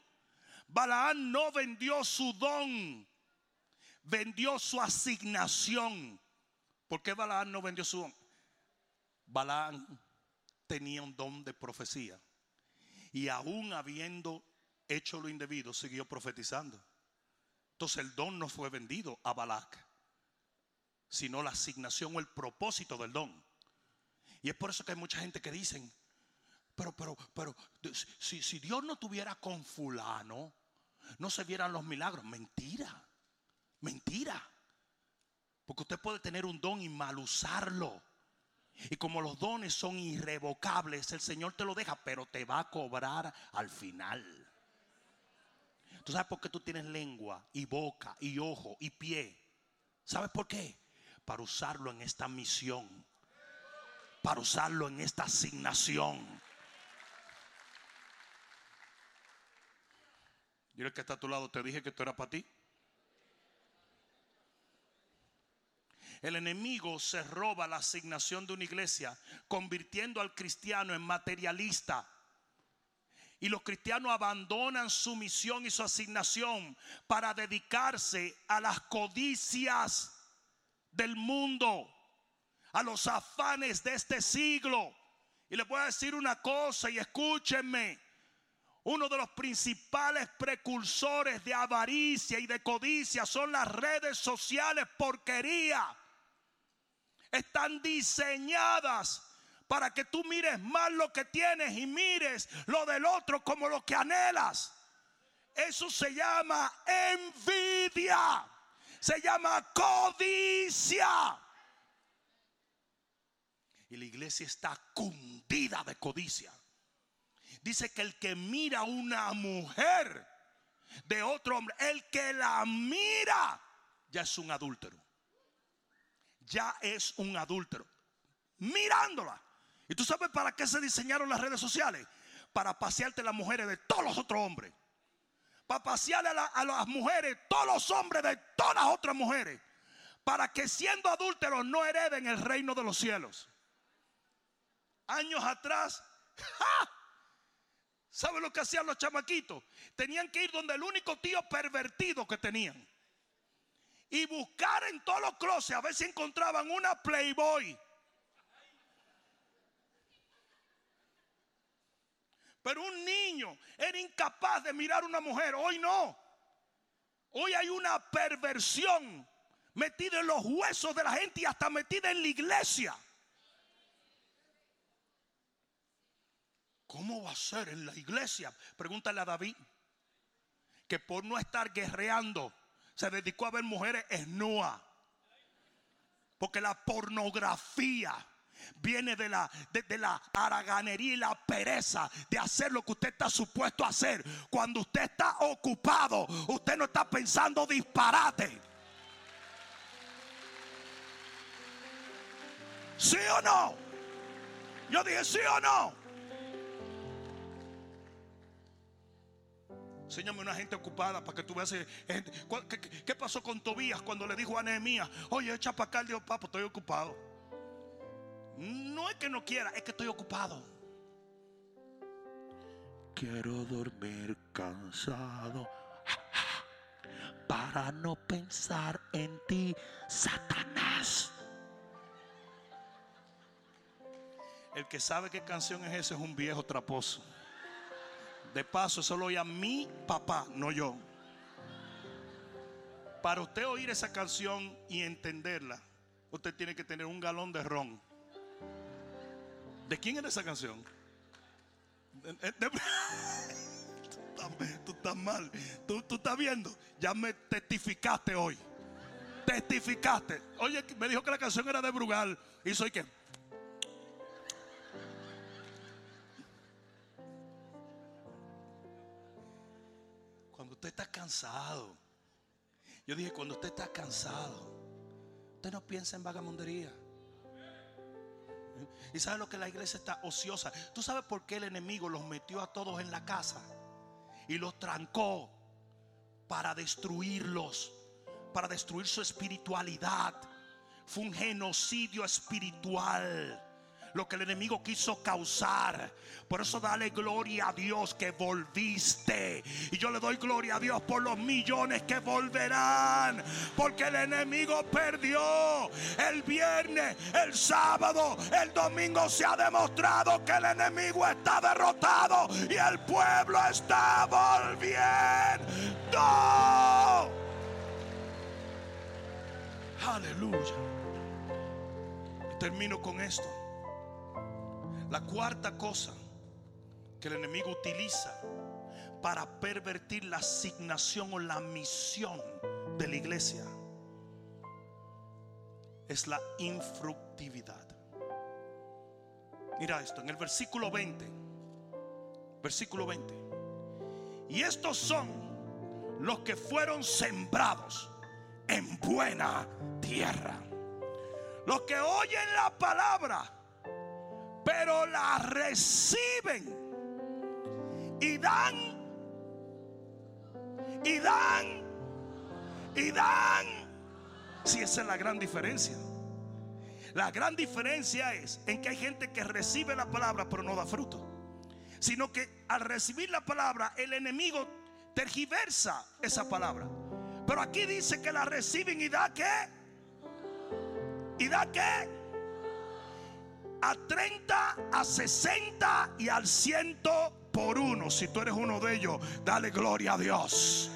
Balaán no vendió su don. Vendió su asignación. ¿Por qué Balaán no vendió su don? Balaán tenía un don de profecía. Y aún habiendo hecho lo indebido, siguió profetizando. Entonces el don no fue vendido a Balac, sino la asignación o el propósito del don. Y es por eso que hay mucha gente que dicen, pero, pero, pero, si, si Dios no tuviera con fulano, no se vieran los milagros. Mentira, mentira. Porque usted puede tener un don y mal usarlo. Y como los dones son irrevocables, el Señor te lo deja, pero te va a cobrar al final. ¿Tú sabes por qué tú tienes lengua y boca y ojo y pie? ¿Sabes por qué? Para usarlo en esta misión. Para usarlo en esta asignación. Dile que está a tu lado, te dije que esto era para ti. El enemigo se roba la asignación de una iglesia, convirtiendo al cristiano en materialista. Y los cristianos abandonan su misión y su asignación para dedicarse a las codicias del mundo, a los afanes de este siglo. Y les voy a decir una cosa y escúchenme. Uno de los principales precursores de avaricia y de codicia son las redes sociales porquería. Están diseñadas para que tú mires más lo que tienes y mires lo del otro como lo que anhelas. Eso se llama envidia. Se llama codicia. Y la iglesia está cundida de codicia. Dice que el que mira una mujer de otro hombre, el que la mira, ya es un adúltero. Ya es un adúltero. Mirándola. ¿Y tú sabes para qué se diseñaron las redes sociales? Para pasearte las mujeres de todos los otros hombres. Para pasearle a, las mujeres, todos los hombres de todas las otras mujeres. Para que siendo adúlteros no hereden el reino de los cielos. Años atrás, ¡ja! ¿Saben lo que hacían los chamaquitos? Tenían que ir donde el único tío pervertido que tenían. Y buscar en todos los closets a ver si encontraban una Playboy. Pero un niño era incapaz de mirar a una mujer. Hoy no. Hoy hay una perversión metida en los huesos de la gente y hasta metida en la iglesia. ¿Cómo va a ser en la iglesia? Pregúntale a David, que por no estar guerreando se dedicó a ver mujeres esnuas. Porque la pornografía viene de la, de, la haraganería y la pereza de hacer lo que usted está supuesto a hacer. Cuando usted está ocupado, usted no está pensando disparate. ¿Sí o no? Yo dije, ¿sí o no? Enséñame una gente ocupada para que tú veas. Eh, ¿Qué, pasó con Tobías cuando le dijo a Nehemías, oye, echa para acá el Dios, papá, estoy ocupado? No es que no quiera, es que estoy ocupado. Quiero dormir cansado para no pensar en ti, Satanás. El que sabe qué canción es esa es un viejo traposo. De paso, solo oye a mi papá, no yo. Para usted oír esa canción y entenderla, usted tiene que tener un galón de ron. ¿De quién era esa canción? tú, estás, mal. Tú, tú estás viendo. Ya me testificaste hoy. Testificaste. Oye, me dijo que la canción era de Brugal. ¿Y soy qué? usted está cansado. Yo dije, cuando usted está cansado, usted no piensa en vagamundería. ¿Y sabe lo que la iglesia está ociosa? ¿Tú sabes por qué el enemigo los metió a todos en la casa? Y los trancó para destruirlos, para destruir su espiritualidad. Fue un genocidio espiritual lo que el enemigo quiso causar. Por eso dale gloria a Dios que volviste. Y yo le doy gloria a Dios por los millones que volverán. Porque el enemigo perdió el viernes, el sábado, el domingo se ha demostrado que el enemigo está derrotado y el pueblo está volviendo. Aleluya. Termino con esto. La cuarta cosa que el enemigo utiliza para pervertir la asignación o la misión de la iglesia es la infructividad. Mira esto, en el versículo 20, versículo 20. Y estos son los que fueron sembrados en buena tierra. Los que oyen la palabra, pero la reciben y dan, y dan, y dan. Si esa es la gran diferencia. La gran diferencia es en que hay gente que recibe la palabra pero no da fruto. Sino que al recibir la palabra el enemigo tergiversa esa palabra. Pero aquí dice que la reciben y da qué. ¿Y da qué? A 30, a 60 y al 100 por uno. Si tú eres uno de ellos, dale gloria a Dios.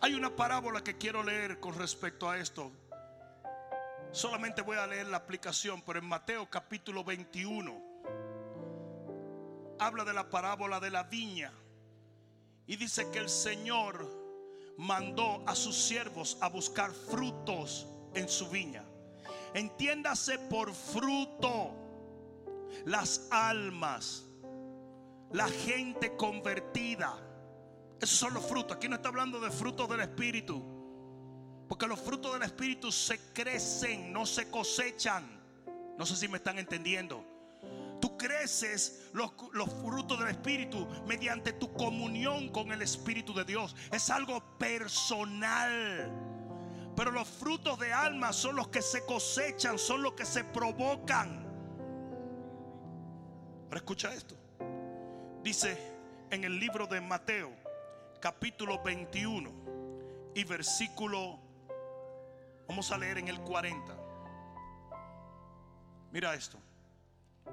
Hay una parábola que quiero leer con respecto a esto. Solamente voy a leer la aplicación, pero en Mateo capítulo 21 habla de la parábola de la viña y dice que el Señor mandó a sus siervos a buscar frutos en su viña. Entiéndase por fruto las almas, la gente convertida. Esos son los frutos. Aquí no está hablando de frutos del Espíritu. Porque los frutos del Espíritu se crecen, no se cosechan. No sé si me están entendiendo. Tú creces los, frutos del Espíritu mediante tu comunión con el Espíritu de Dios. Es algo personal. Pero los frutos de alma son los que se cosechan, son los que se provocan. Ahora escucha esto. Dice en el libro de Mateo, capítulo 21 y versículo, vamos a leer en el 40. Mira esto.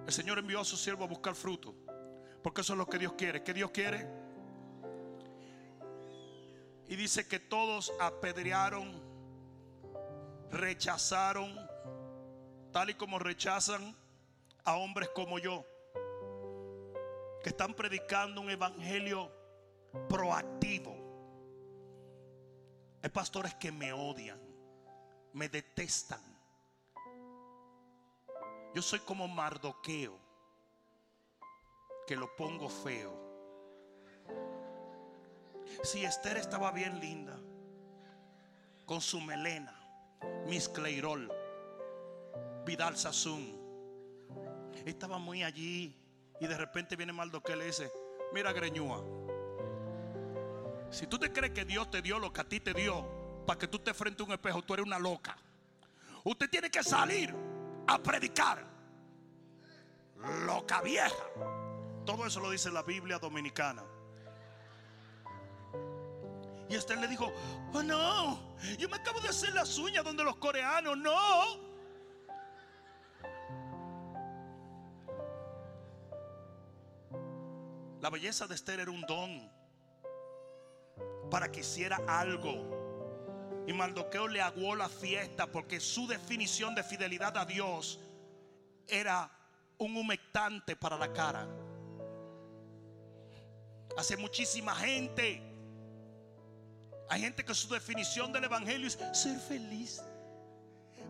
El Señor envió a su siervo a buscar fruto. Porque eso es lo que Dios quiere. ¿Qué Dios quiere? Y dice que todos apedrearon, rechazaron, tal y como rechazan a hombres como yo, que están predicando un evangelio proactivo. Hay pastores que me odian, me detestan yo soy como Mardoqueo, que lo pongo feo. Si Esther estaba bien linda, con su melena, Miss Cleirol, Vidal Sassoon, estaba muy allí y de repente viene Mardoqueo y le dice, mira Greñúa, si tú te crees que Dios te dio lo que a ti te dio, para que tú te frente a un espejo, tú eres una loca. Usted tiene que salir a predicar. Loca vieja. Todo eso lo dice la Biblia dominicana. Y Esther le dijo, oh no, yo me acabo de hacer las uñas donde los coreanos, no. La belleza de Esther era un don para que hiciera algo. Y Mardoqueo le aguó la fiesta porque su definición de fidelidad a Dios era un humectante para la cara. Hace muchísima gente. Hay gente que su definición del evangelio es ser feliz.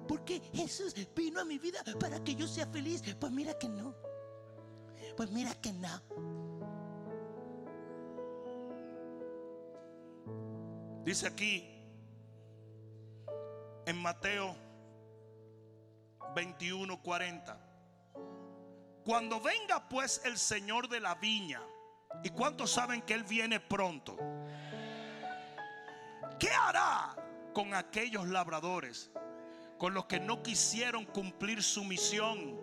Porque Jesús vino a mi vida para que yo sea feliz. Pues mira que no. Pues mira que no. Dice aquí en Mateo 21, 40. Cuando venga pues el Señor de la viña, ¿y cuántos saben que Él viene pronto? ¿Qué hará con aquellos labradores con los que no quisieron cumplir su misión.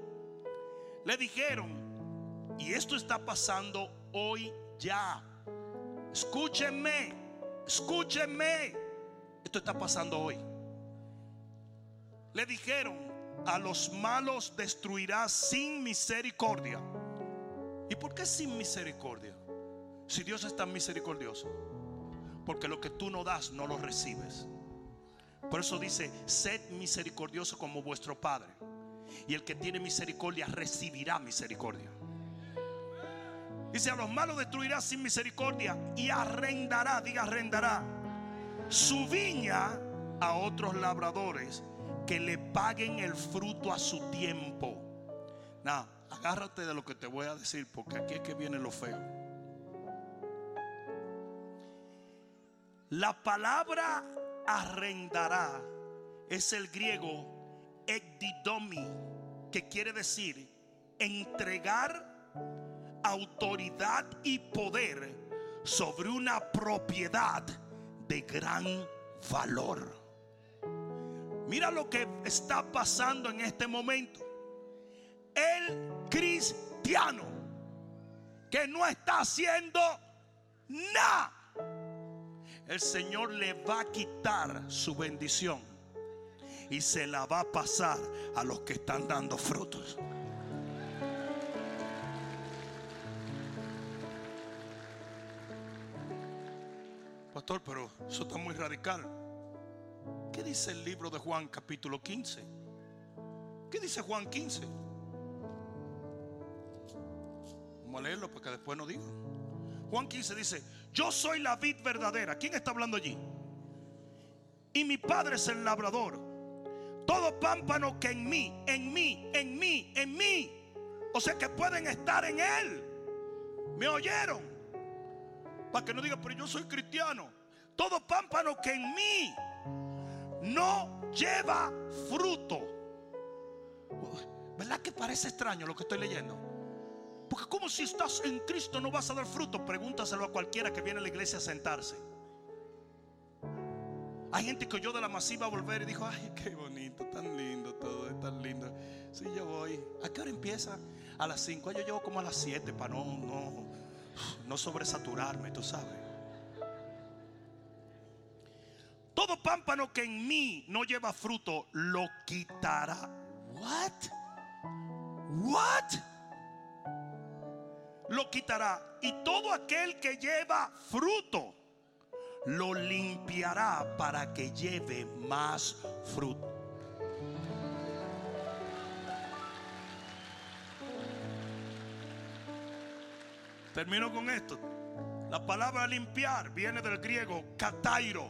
Le dijeron, y esto está pasando hoy ya. Escúchenme, escúchenme. Esto está pasando hoy. Le dijeron, a los malos destruirás sin misericordia. ¿Y por qué sin misericordia? Si Dios es tan misericordioso. Porque lo que tú no das, no lo recibes. Por eso dice, sed misericordioso como vuestro Padre. Y el que tiene misericordia recibirá misericordia. Dice, a los malos destruirá sin misericordia y arrendará, diga arrendará, su viña a otros labradores que le paguen el fruto a su tiempo. Nada, agárrate de lo que te voy a decir porque aquí es que viene lo feo. La palabra arrendará es el griego ekdidomi, que quiere decir entregar autoridad y poder sobre una propiedad de gran valor. Mira lo que está pasando en este momento. El cristiano que no está haciendo nada el Señor le va a quitar su bendición y se la va a pasar a los que están dando frutos. Pastor, pero eso está muy radical. ¿Qué dice el libro de Juan capítulo 15? ¿Qué dice Juan 15? Vamos a leerlo para que después no diga. Juan 15 dice, yo soy la vid verdadera. ¿Quién está hablando allí? Y mi padre es el labrador. Todo pámpano que en mí, en mí, en mí, en mí. O sea que pueden estar en él. ¿Me oyeron? Para que no digan, pero yo soy cristiano. Todo pámpano que en mí no lleva fruto. ¿Verdad que parece extraño lo que estoy leyendo? Porque como si estás en Cristo no vas a dar fruto, pregúntaselo a cualquiera que viene a la iglesia a sentarse. Hay gente que oyó de la masiva volver y dijo, ay, qué bonito, tan lindo todo, es tan lindo. Sí, yo voy. ¿A qué hora empieza? A las 5. Yo llevo como a las 7 para no, no, no sobresaturarme, tú sabes. Todo pámpano que en mí no lleva fruto, lo quitará. What? What? lo quitará. Y todo aquel que lleva fruto, lo limpiará para que lleve más fruto. Termino con esto. La palabra limpiar viene del griego katairo,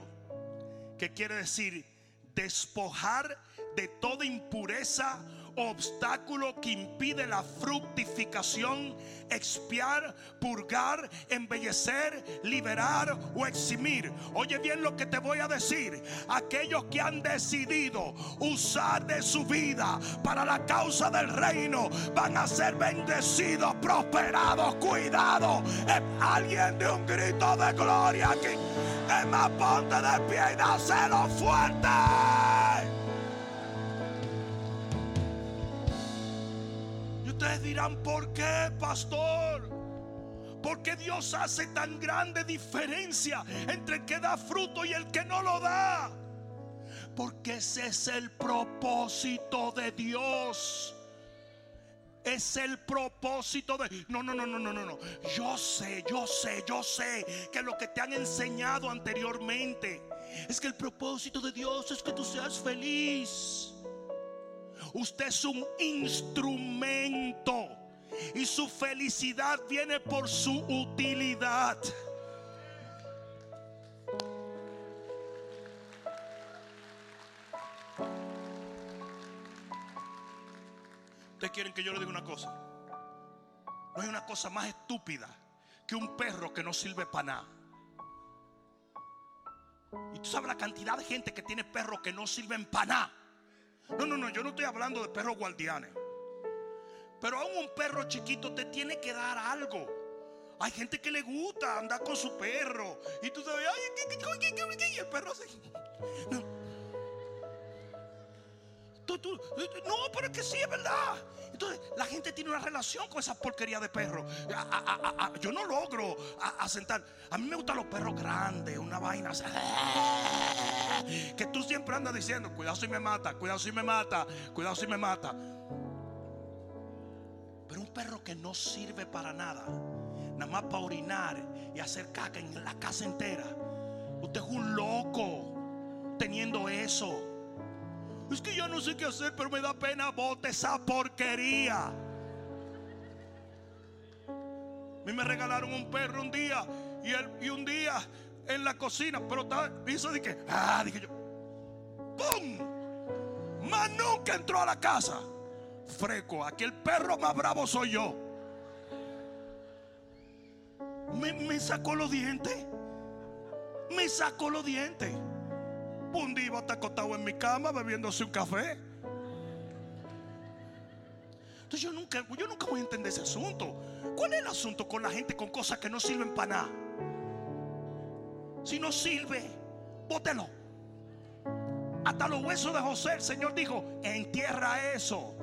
que quiere decir despojar de toda impureza obstáculo que impide la fructificación, expiar, purgar, embellecer, liberar o eximir. Oye bien lo que te voy a decir. Aquellos que han decidido usar de su vida para la causa del reino van a ser bendecidos, prosperados, cuidados. alguien de un grito de gloria aquí. Ponte de pie y dáselo fuerte. Ustedes dirán, ¿por qué, pastor? Porque Dios hace tan grande diferencia entre el que da fruto y el que no lo da? Porque ese es el propósito de Dios. Es el propósito de... No, no, no, no, no, no, no. Yo sé, yo sé, yo sé que lo que te han enseñado anteriormente es que el propósito de Dios es que tú seas feliz. Usted es un instrumento. Y su felicidad viene por su utilidad. Ustedes quieren que yo le diga una cosa. No hay una cosa más estúpida que un perro que no sirve para nada. Y tú sabes la cantidad de gente que tiene perros que no sirven para nada. No, no, no, yo no estoy hablando de perros guardianes. Pero aún un perro chiquito te tiene que dar algo. Hay gente que le gusta andar con su perro. Y tú sabes, ay, ¿qué, qué, el perro se... tú, no, pero es que sí es verdad. Entonces, la gente tiene una relación con esa porquería de perro. yo no logro asentar. A mí me gustan los perros grandes, una vaina que tú siempre andas diciendo, cuidado si me mata, cuidado si me mata, cuidado si me mata. Pero un perro que no sirve para nada, nada más para orinar y hacer caca en la casa entera. Usted es un loco teniendo eso. Es que yo no sé qué hacer, pero me da pena. Bote esa porquería. A mí me regalaron un perro un día y, un día en la cocina, pero hizo de que, ah, dije yo, ¡pum! Más nunca entró a la casa. Freco, aquí el perro más bravo soy yo. Me sacó los dientes. Me sacó los dientes. Un día está acostado en mi cama bebiéndose un café. Entonces yo nunca, yo nunca voy a entender ese asunto. ¿Cuál es el asunto con la gente con cosas que no sirven para nada? Si no sirve, bótelo. Hasta los huesos de José, el Señor dijo, entierra eso.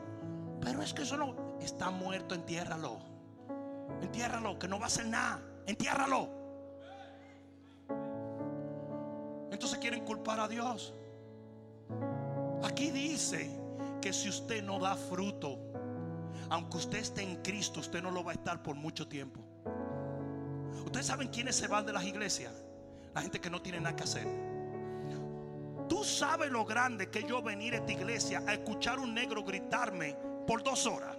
Pero es que eso no está muerto, entiérralo. Entiérralo, que no va a hacer nada. Entiérralo. Entonces quieren culpar a Dios. Aquí dice que si usted no da fruto, aunque usted esté en Cristo, usted no lo va a estar por mucho tiempo. Ustedes saben quiénes se van de las iglesias. La gente que no tiene nada que hacer. Tú sabes lo grande que yo venir a esta iglesia a escuchar un negro gritarme por dos horas.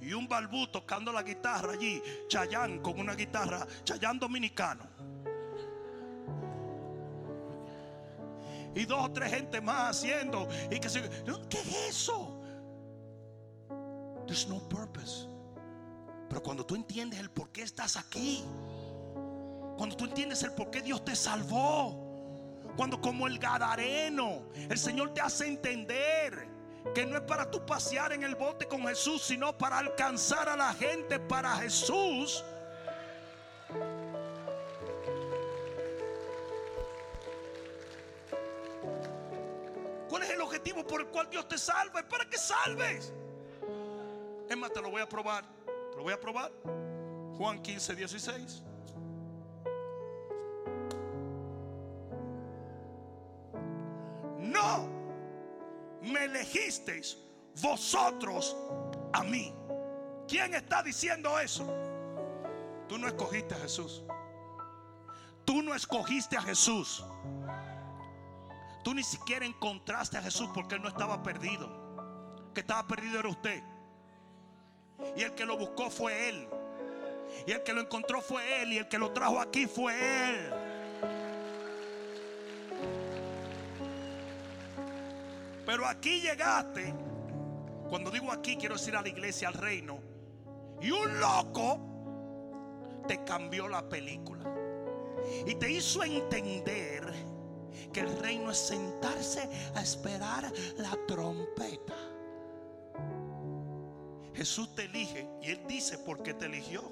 Y un balbú tocando la guitarra allí, Chayán con una guitarra, Chayán dominicano. Y dos o tres gente más haciendo. Y que se, ¿Qué es eso? There's no purpose. Pero cuando tú entiendes el por qué estás aquí, cuando tú entiendes el por qué Dios te salvó, cuando como el Gadareno, el Señor te hace entender que no es para tú pasear en el bote con Jesús, sino para alcanzar a la gente para Jesús. Por el cual Dios te salva. Es para que salves. Es más, te lo voy a probar. Te lo voy a probar. Juan 15, 16. No me elegisteis vosotros a mí. ¿Quién está diciendo eso? Tú no escogiste a Jesús. Tú no escogiste a Jesús. Tú ni siquiera encontraste a Jesús porque Él no estaba perdido. Que estaba perdido era usted. Y el que lo buscó fue Él. Y el que lo encontró fue Él. Y el que lo trajo aquí fue Él. Pero aquí llegaste. Cuando digo aquí, quiero decir a la iglesia, al reino. Y un loco te cambió la película. Y te hizo entender que el reino es sentarse a esperar la trompeta. Jesús te elige y Él dice por qué te eligió.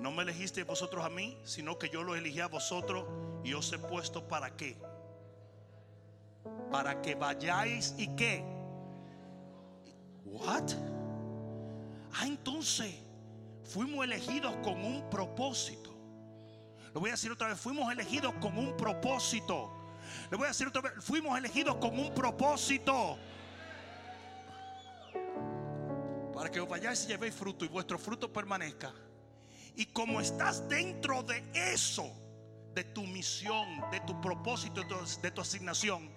No me elegiste vosotros a mí, sino que yo lo elegí a vosotros y os he puesto para qué. Para que vayáis y qué. What? Ah, entonces fuimos elegidos con un propósito. Lo voy a decir otra vez, fuimos elegidos con un propósito. Le voy a decir otra vez, fuimos elegidos con un propósito. Para que os vayáis y llevéis fruto y vuestro fruto permanezca. Y como estás dentro de eso, de tu misión, de tu propósito, de tu asignación,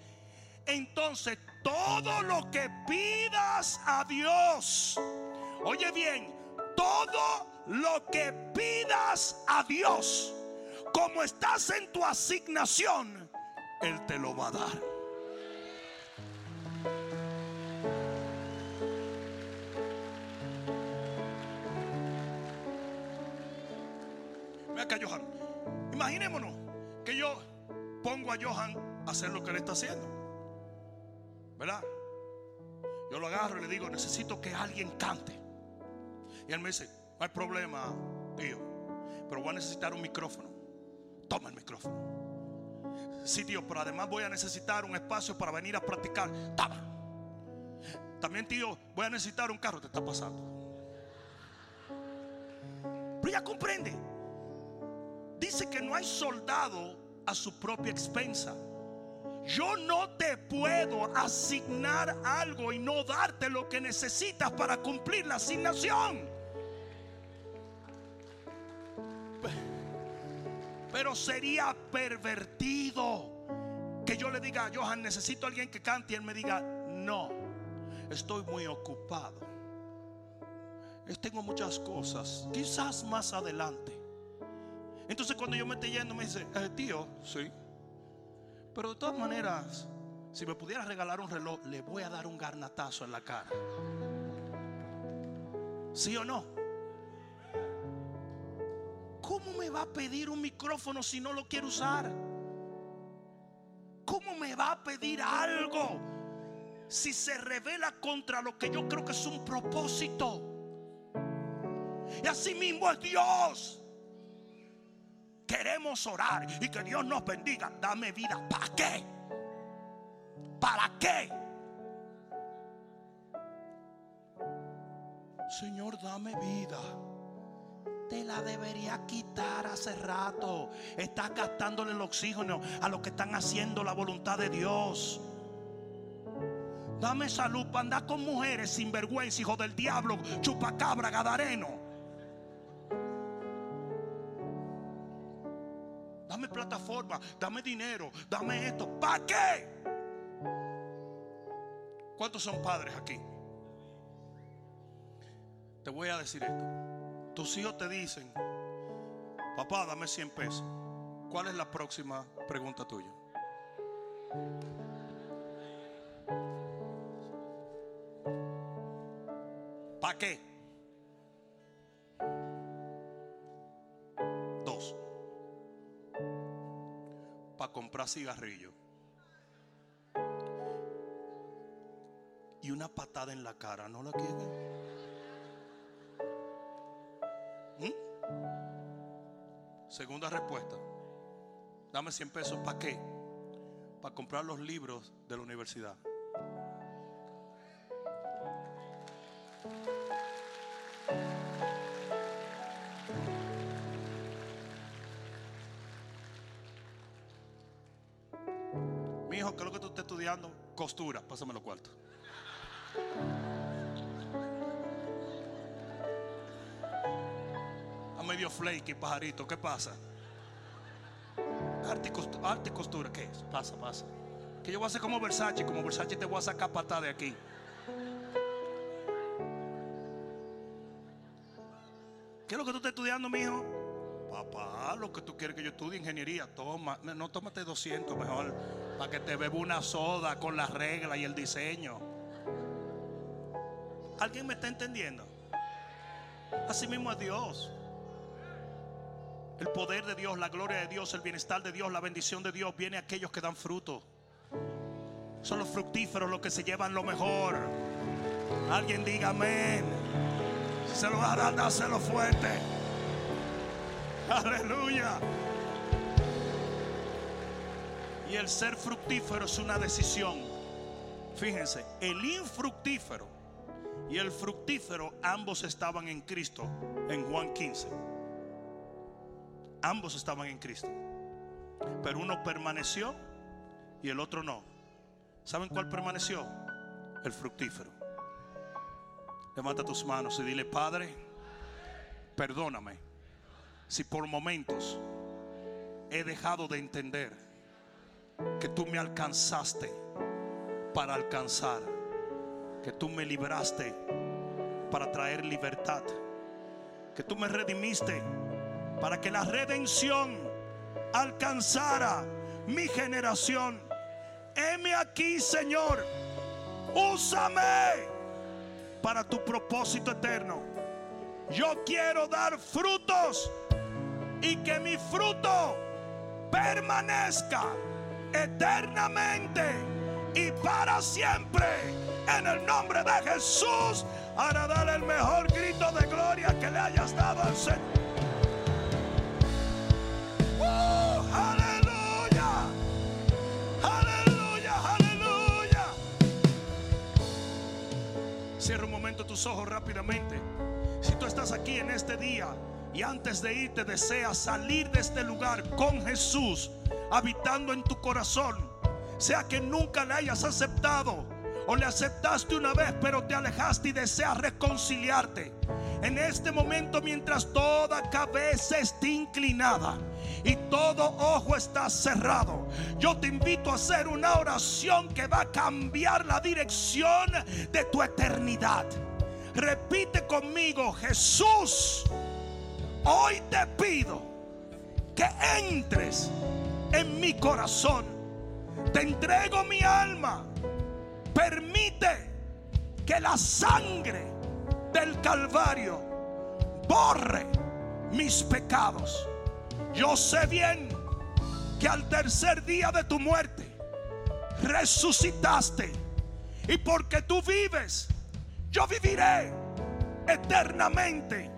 entonces todo lo que pidas a Dios, oye bien, todo lo que pidas a Dios, como estás en tu asignación, Él te lo va a dar. Ve acá, Johan. Imaginémonos que yo pongo a Johan a hacer lo que él está haciendo. ¿Verdad? Yo lo agarro y le digo, necesito que alguien cante. Y él me dice, no hay problema, tío, pero voy a necesitar un micrófono toma el micrófono. Sí, tío, pero además voy a necesitar un espacio para venir a practicar. Tama. También, tío, voy a necesitar un carro. Te está pasando. Pero ya comprende. Dice que no hay soldado a su propia expensa. Yo no te puedo asignar algo y no darte lo que necesitas para cumplir la asignación. Pero sería pervertido que yo le diga a Johan, necesito a alguien que cante y él me diga, no, estoy muy ocupado. Tengo muchas cosas, quizás más adelante. Entonces cuando yo me estoy yendo me dice, eh, tío, sí. Pero de todas maneras, si me pudiera regalar un reloj, le voy a dar un garnatazo en la cara. ¿Sí o no? ¿Cómo me va a pedir un micrófono si no lo quiere usar? ¿Cómo me va a pedir algo si se revela contra lo que yo creo que es un propósito? Y así mismo es Dios. Queremos orar y que Dios nos bendiga. Dame vida. ¿Para qué? ¿Para qué? Señor, dame vida. Te la debería quitar hace rato. Estás gastándole el oxígeno a los que están haciendo la voluntad de Dios. Dame salud para andar con mujeres sin vergüenza, hijo del diablo, chupacabra, gadareno. dame plataforma, dame dinero, dame esto. ¿Para qué? ¿Cuántos son padres aquí? Te voy a decir esto. Tus hijos te dicen, papá, dame 100 pesos. ¿Cuál es la próxima pregunta tuya? ¿Para qué? comprar cigarrillo. Y una patada en la cara, ¿no la quiere? Segunda respuesta. Dame 100 pesos. ¿Para qué? Para comprar los libros de la universidad. costura. Pásame los cuartos. Flaky, pajarito. ¿Qué pasa? Arte y, costura, ¿Qué es? Pasa, pasa. Que yo voy a hacer como Versace. Como Versace te voy a sacar patada de aquí. ¿Qué es lo que tú estás estudiando, mijo? Papá, lo que tú quieres que yo estudie ingeniería, toma, no tómate 200 mejor para que te beba una soda con las reglas y el diseño. ¿Alguien me está entendiendo? Así mismo es Dios. El poder de Dios, la gloria de Dios, el bienestar de Dios, la bendición de Dios viene a aquellos que dan fruto. Son los fructíferos los que se llevan lo mejor. Alguien diga amén. Si se lo va a dar, dáselo fuerte. Aleluya. Y el ser fructífero es una decisión. Fíjense, el infructífero y el fructífero ambos estaban en Cristo en Juan 15. Ambos estaban en Cristo. Pero uno permaneció y el otro no. ¿Saben cuál permaneció? El fructífero. Levanta tus manos y dile, Padre, perdóname si por momentos he dejado de entender que tú me alcanzaste para alcanzar, que tú me libraste para traer libertad, que tú me redimiste para que la redención alcanzara mi generación. Heme aquí, Señor, úsame para tu propósito eterno. Yo quiero dar frutos y que mi fruto permanezca eternamente y para siempre. En el nombre de Jesús, para dar el mejor grito de gloria que le hayas dado al Señor. Cierra un momento tus ojos rápidamente. Si tú estás aquí en este día y antes de irte deseas salir de este lugar con Jesús habitando en tu corazón, sea que nunca le hayas aceptado o le aceptaste una vez pero te alejaste y deseas reconciliarte. En este momento mientras toda cabeza esté inclinada y todo ojo está cerrado, yo te invito a hacer una oración que va a cambiar la dirección de tu eternidad. Repite conmigo, Jesús, hoy te pido que entres en mi corazón. Te entrego mi alma. Permite que la sangre del Calvario borre mis pecados. Yo sé bien que al tercer día de tu muerte resucitaste. Y porque tú vives, yo viviré eternamente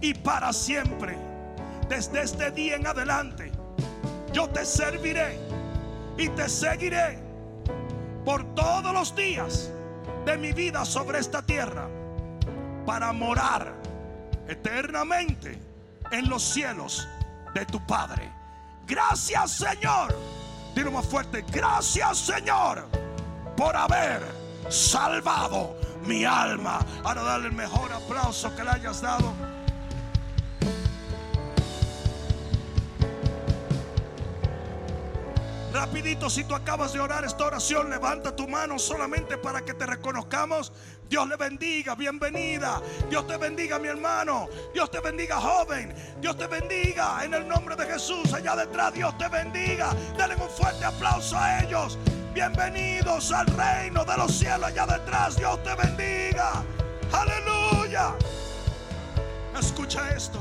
y para siempre. Desde este día en adelante, yo te serviré y te seguiré por todos los días de mi vida sobre esta tierra para morar eternamente en los cielos de tu Padre. Gracias Señor. Dilo más fuerte. Gracias Señor por haber salvado mi alma. Ahora darle el mejor aplauso que le hayas dado. Rapidito, si tú acabas de orar esta oración, levanta tu mano solamente para que te reconozcamos. Dios le bendiga, bienvenida. Dios te bendiga, mi hermano. Dios te bendiga, joven. Dios te bendiga en el nombre de Jesús. Allá detrás, Dios te bendiga. Denle un fuerte aplauso a ellos. Bienvenidos al reino de los cielos allá detrás. Dios te bendiga. Aleluya. Escucha esto.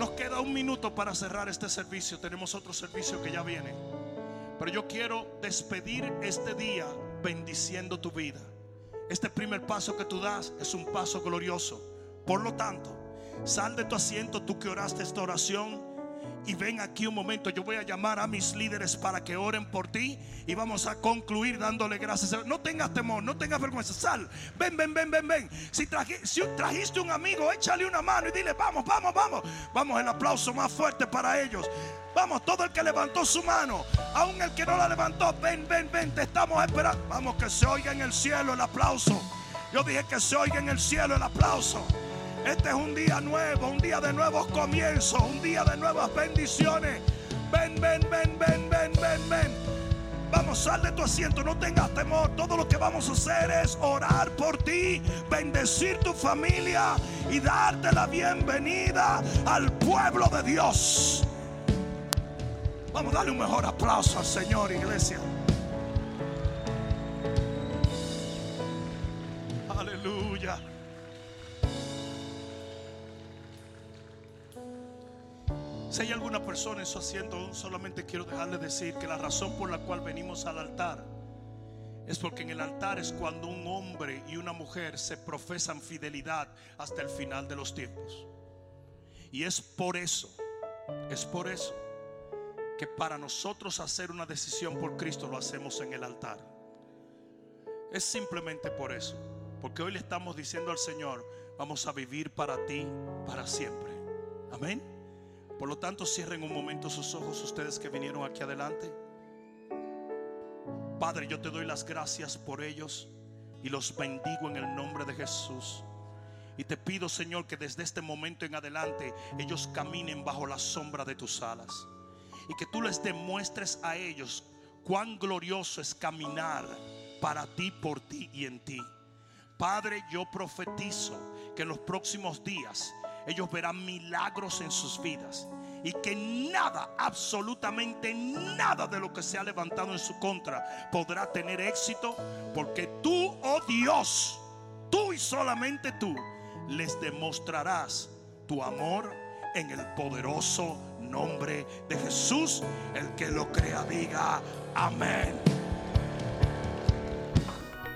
Nos queda un minuto para cerrar este servicio. Tenemos otro servicio que ya viene. Pero yo quiero despedir este día bendiciendo tu vida. Este primer paso que tú das es un paso glorioso. Por lo tanto, sal de tu asiento, tú que oraste esta oración y ven aquí un momento. Yo voy a llamar a mis líderes para que oren por ti. Y vamos a concluir dándole gracias. No tengas temor, no tengas vergüenza. Sal, ven, ven, ven, ven, ven. Si, si trajiste un amigo, échale una mano y dile, vamos, vamos, vamos. Vamos, el aplauso más fuerte para ellos. Vamos, todo el que levantó su mano, aún el que no la levantó, ven, ven, ven, te estamos esperando. Vamos, que se oiga en el cielo el aplauso. Yo dije que se oiga en el cielo el aplauso. Este es un día nuevo, un día de nuevos comienzos, un día de nuevas bendiciones. Ven, ven, ven, ven, ven, ven, ven. Vamos, sal de tu asiento, no tengas temor. Todo lo que vamos a hacer es orar por ti, bendecir tu familia y darte la bienvenida al pueblo de Dios. Vamos a darle un mejor aplauso al Señor, iglesia. Si hay alguna persona en su asiento, solamente quiero dejarle decir que la razón por la cual venimos al altar es porque en el altar es cuando un hombre y una mujer se profesan fidelidad hasta el final de los tiempos. Y es por eso, es por eso que para nosotros hacer una decisión por Cristo lo hacemos en el altar. Es simplemente por eso, porque hoy le estamos diciendo al Señor, vamos a vivir para ti para siempre. Amén. Por lo tanto, cierren un momento sus ojos ustedes que vinieron aquí adelante. Padre, yo te doy las gracias por ellos y los bendigo en el nombre de Jesús. Y te pido, Señor, que desde este momento en adelante ellos caminen bajo la sombra de tus alas. Y que tú les demuestres a ellos cuán glorioso es caminar para ti, por ti y en ti. Padre, yo profetizo que en los próximos días ellos verán milagros en sus vidas. Y que nada, absolutamente nada de lo que se ha levantado en su contra podrá tener éxito. Porque tú, oh Dios, tú y solamente tú, les demostrarás tu amor en el poderoso nombre de Jesús. El que lo crea diga amén.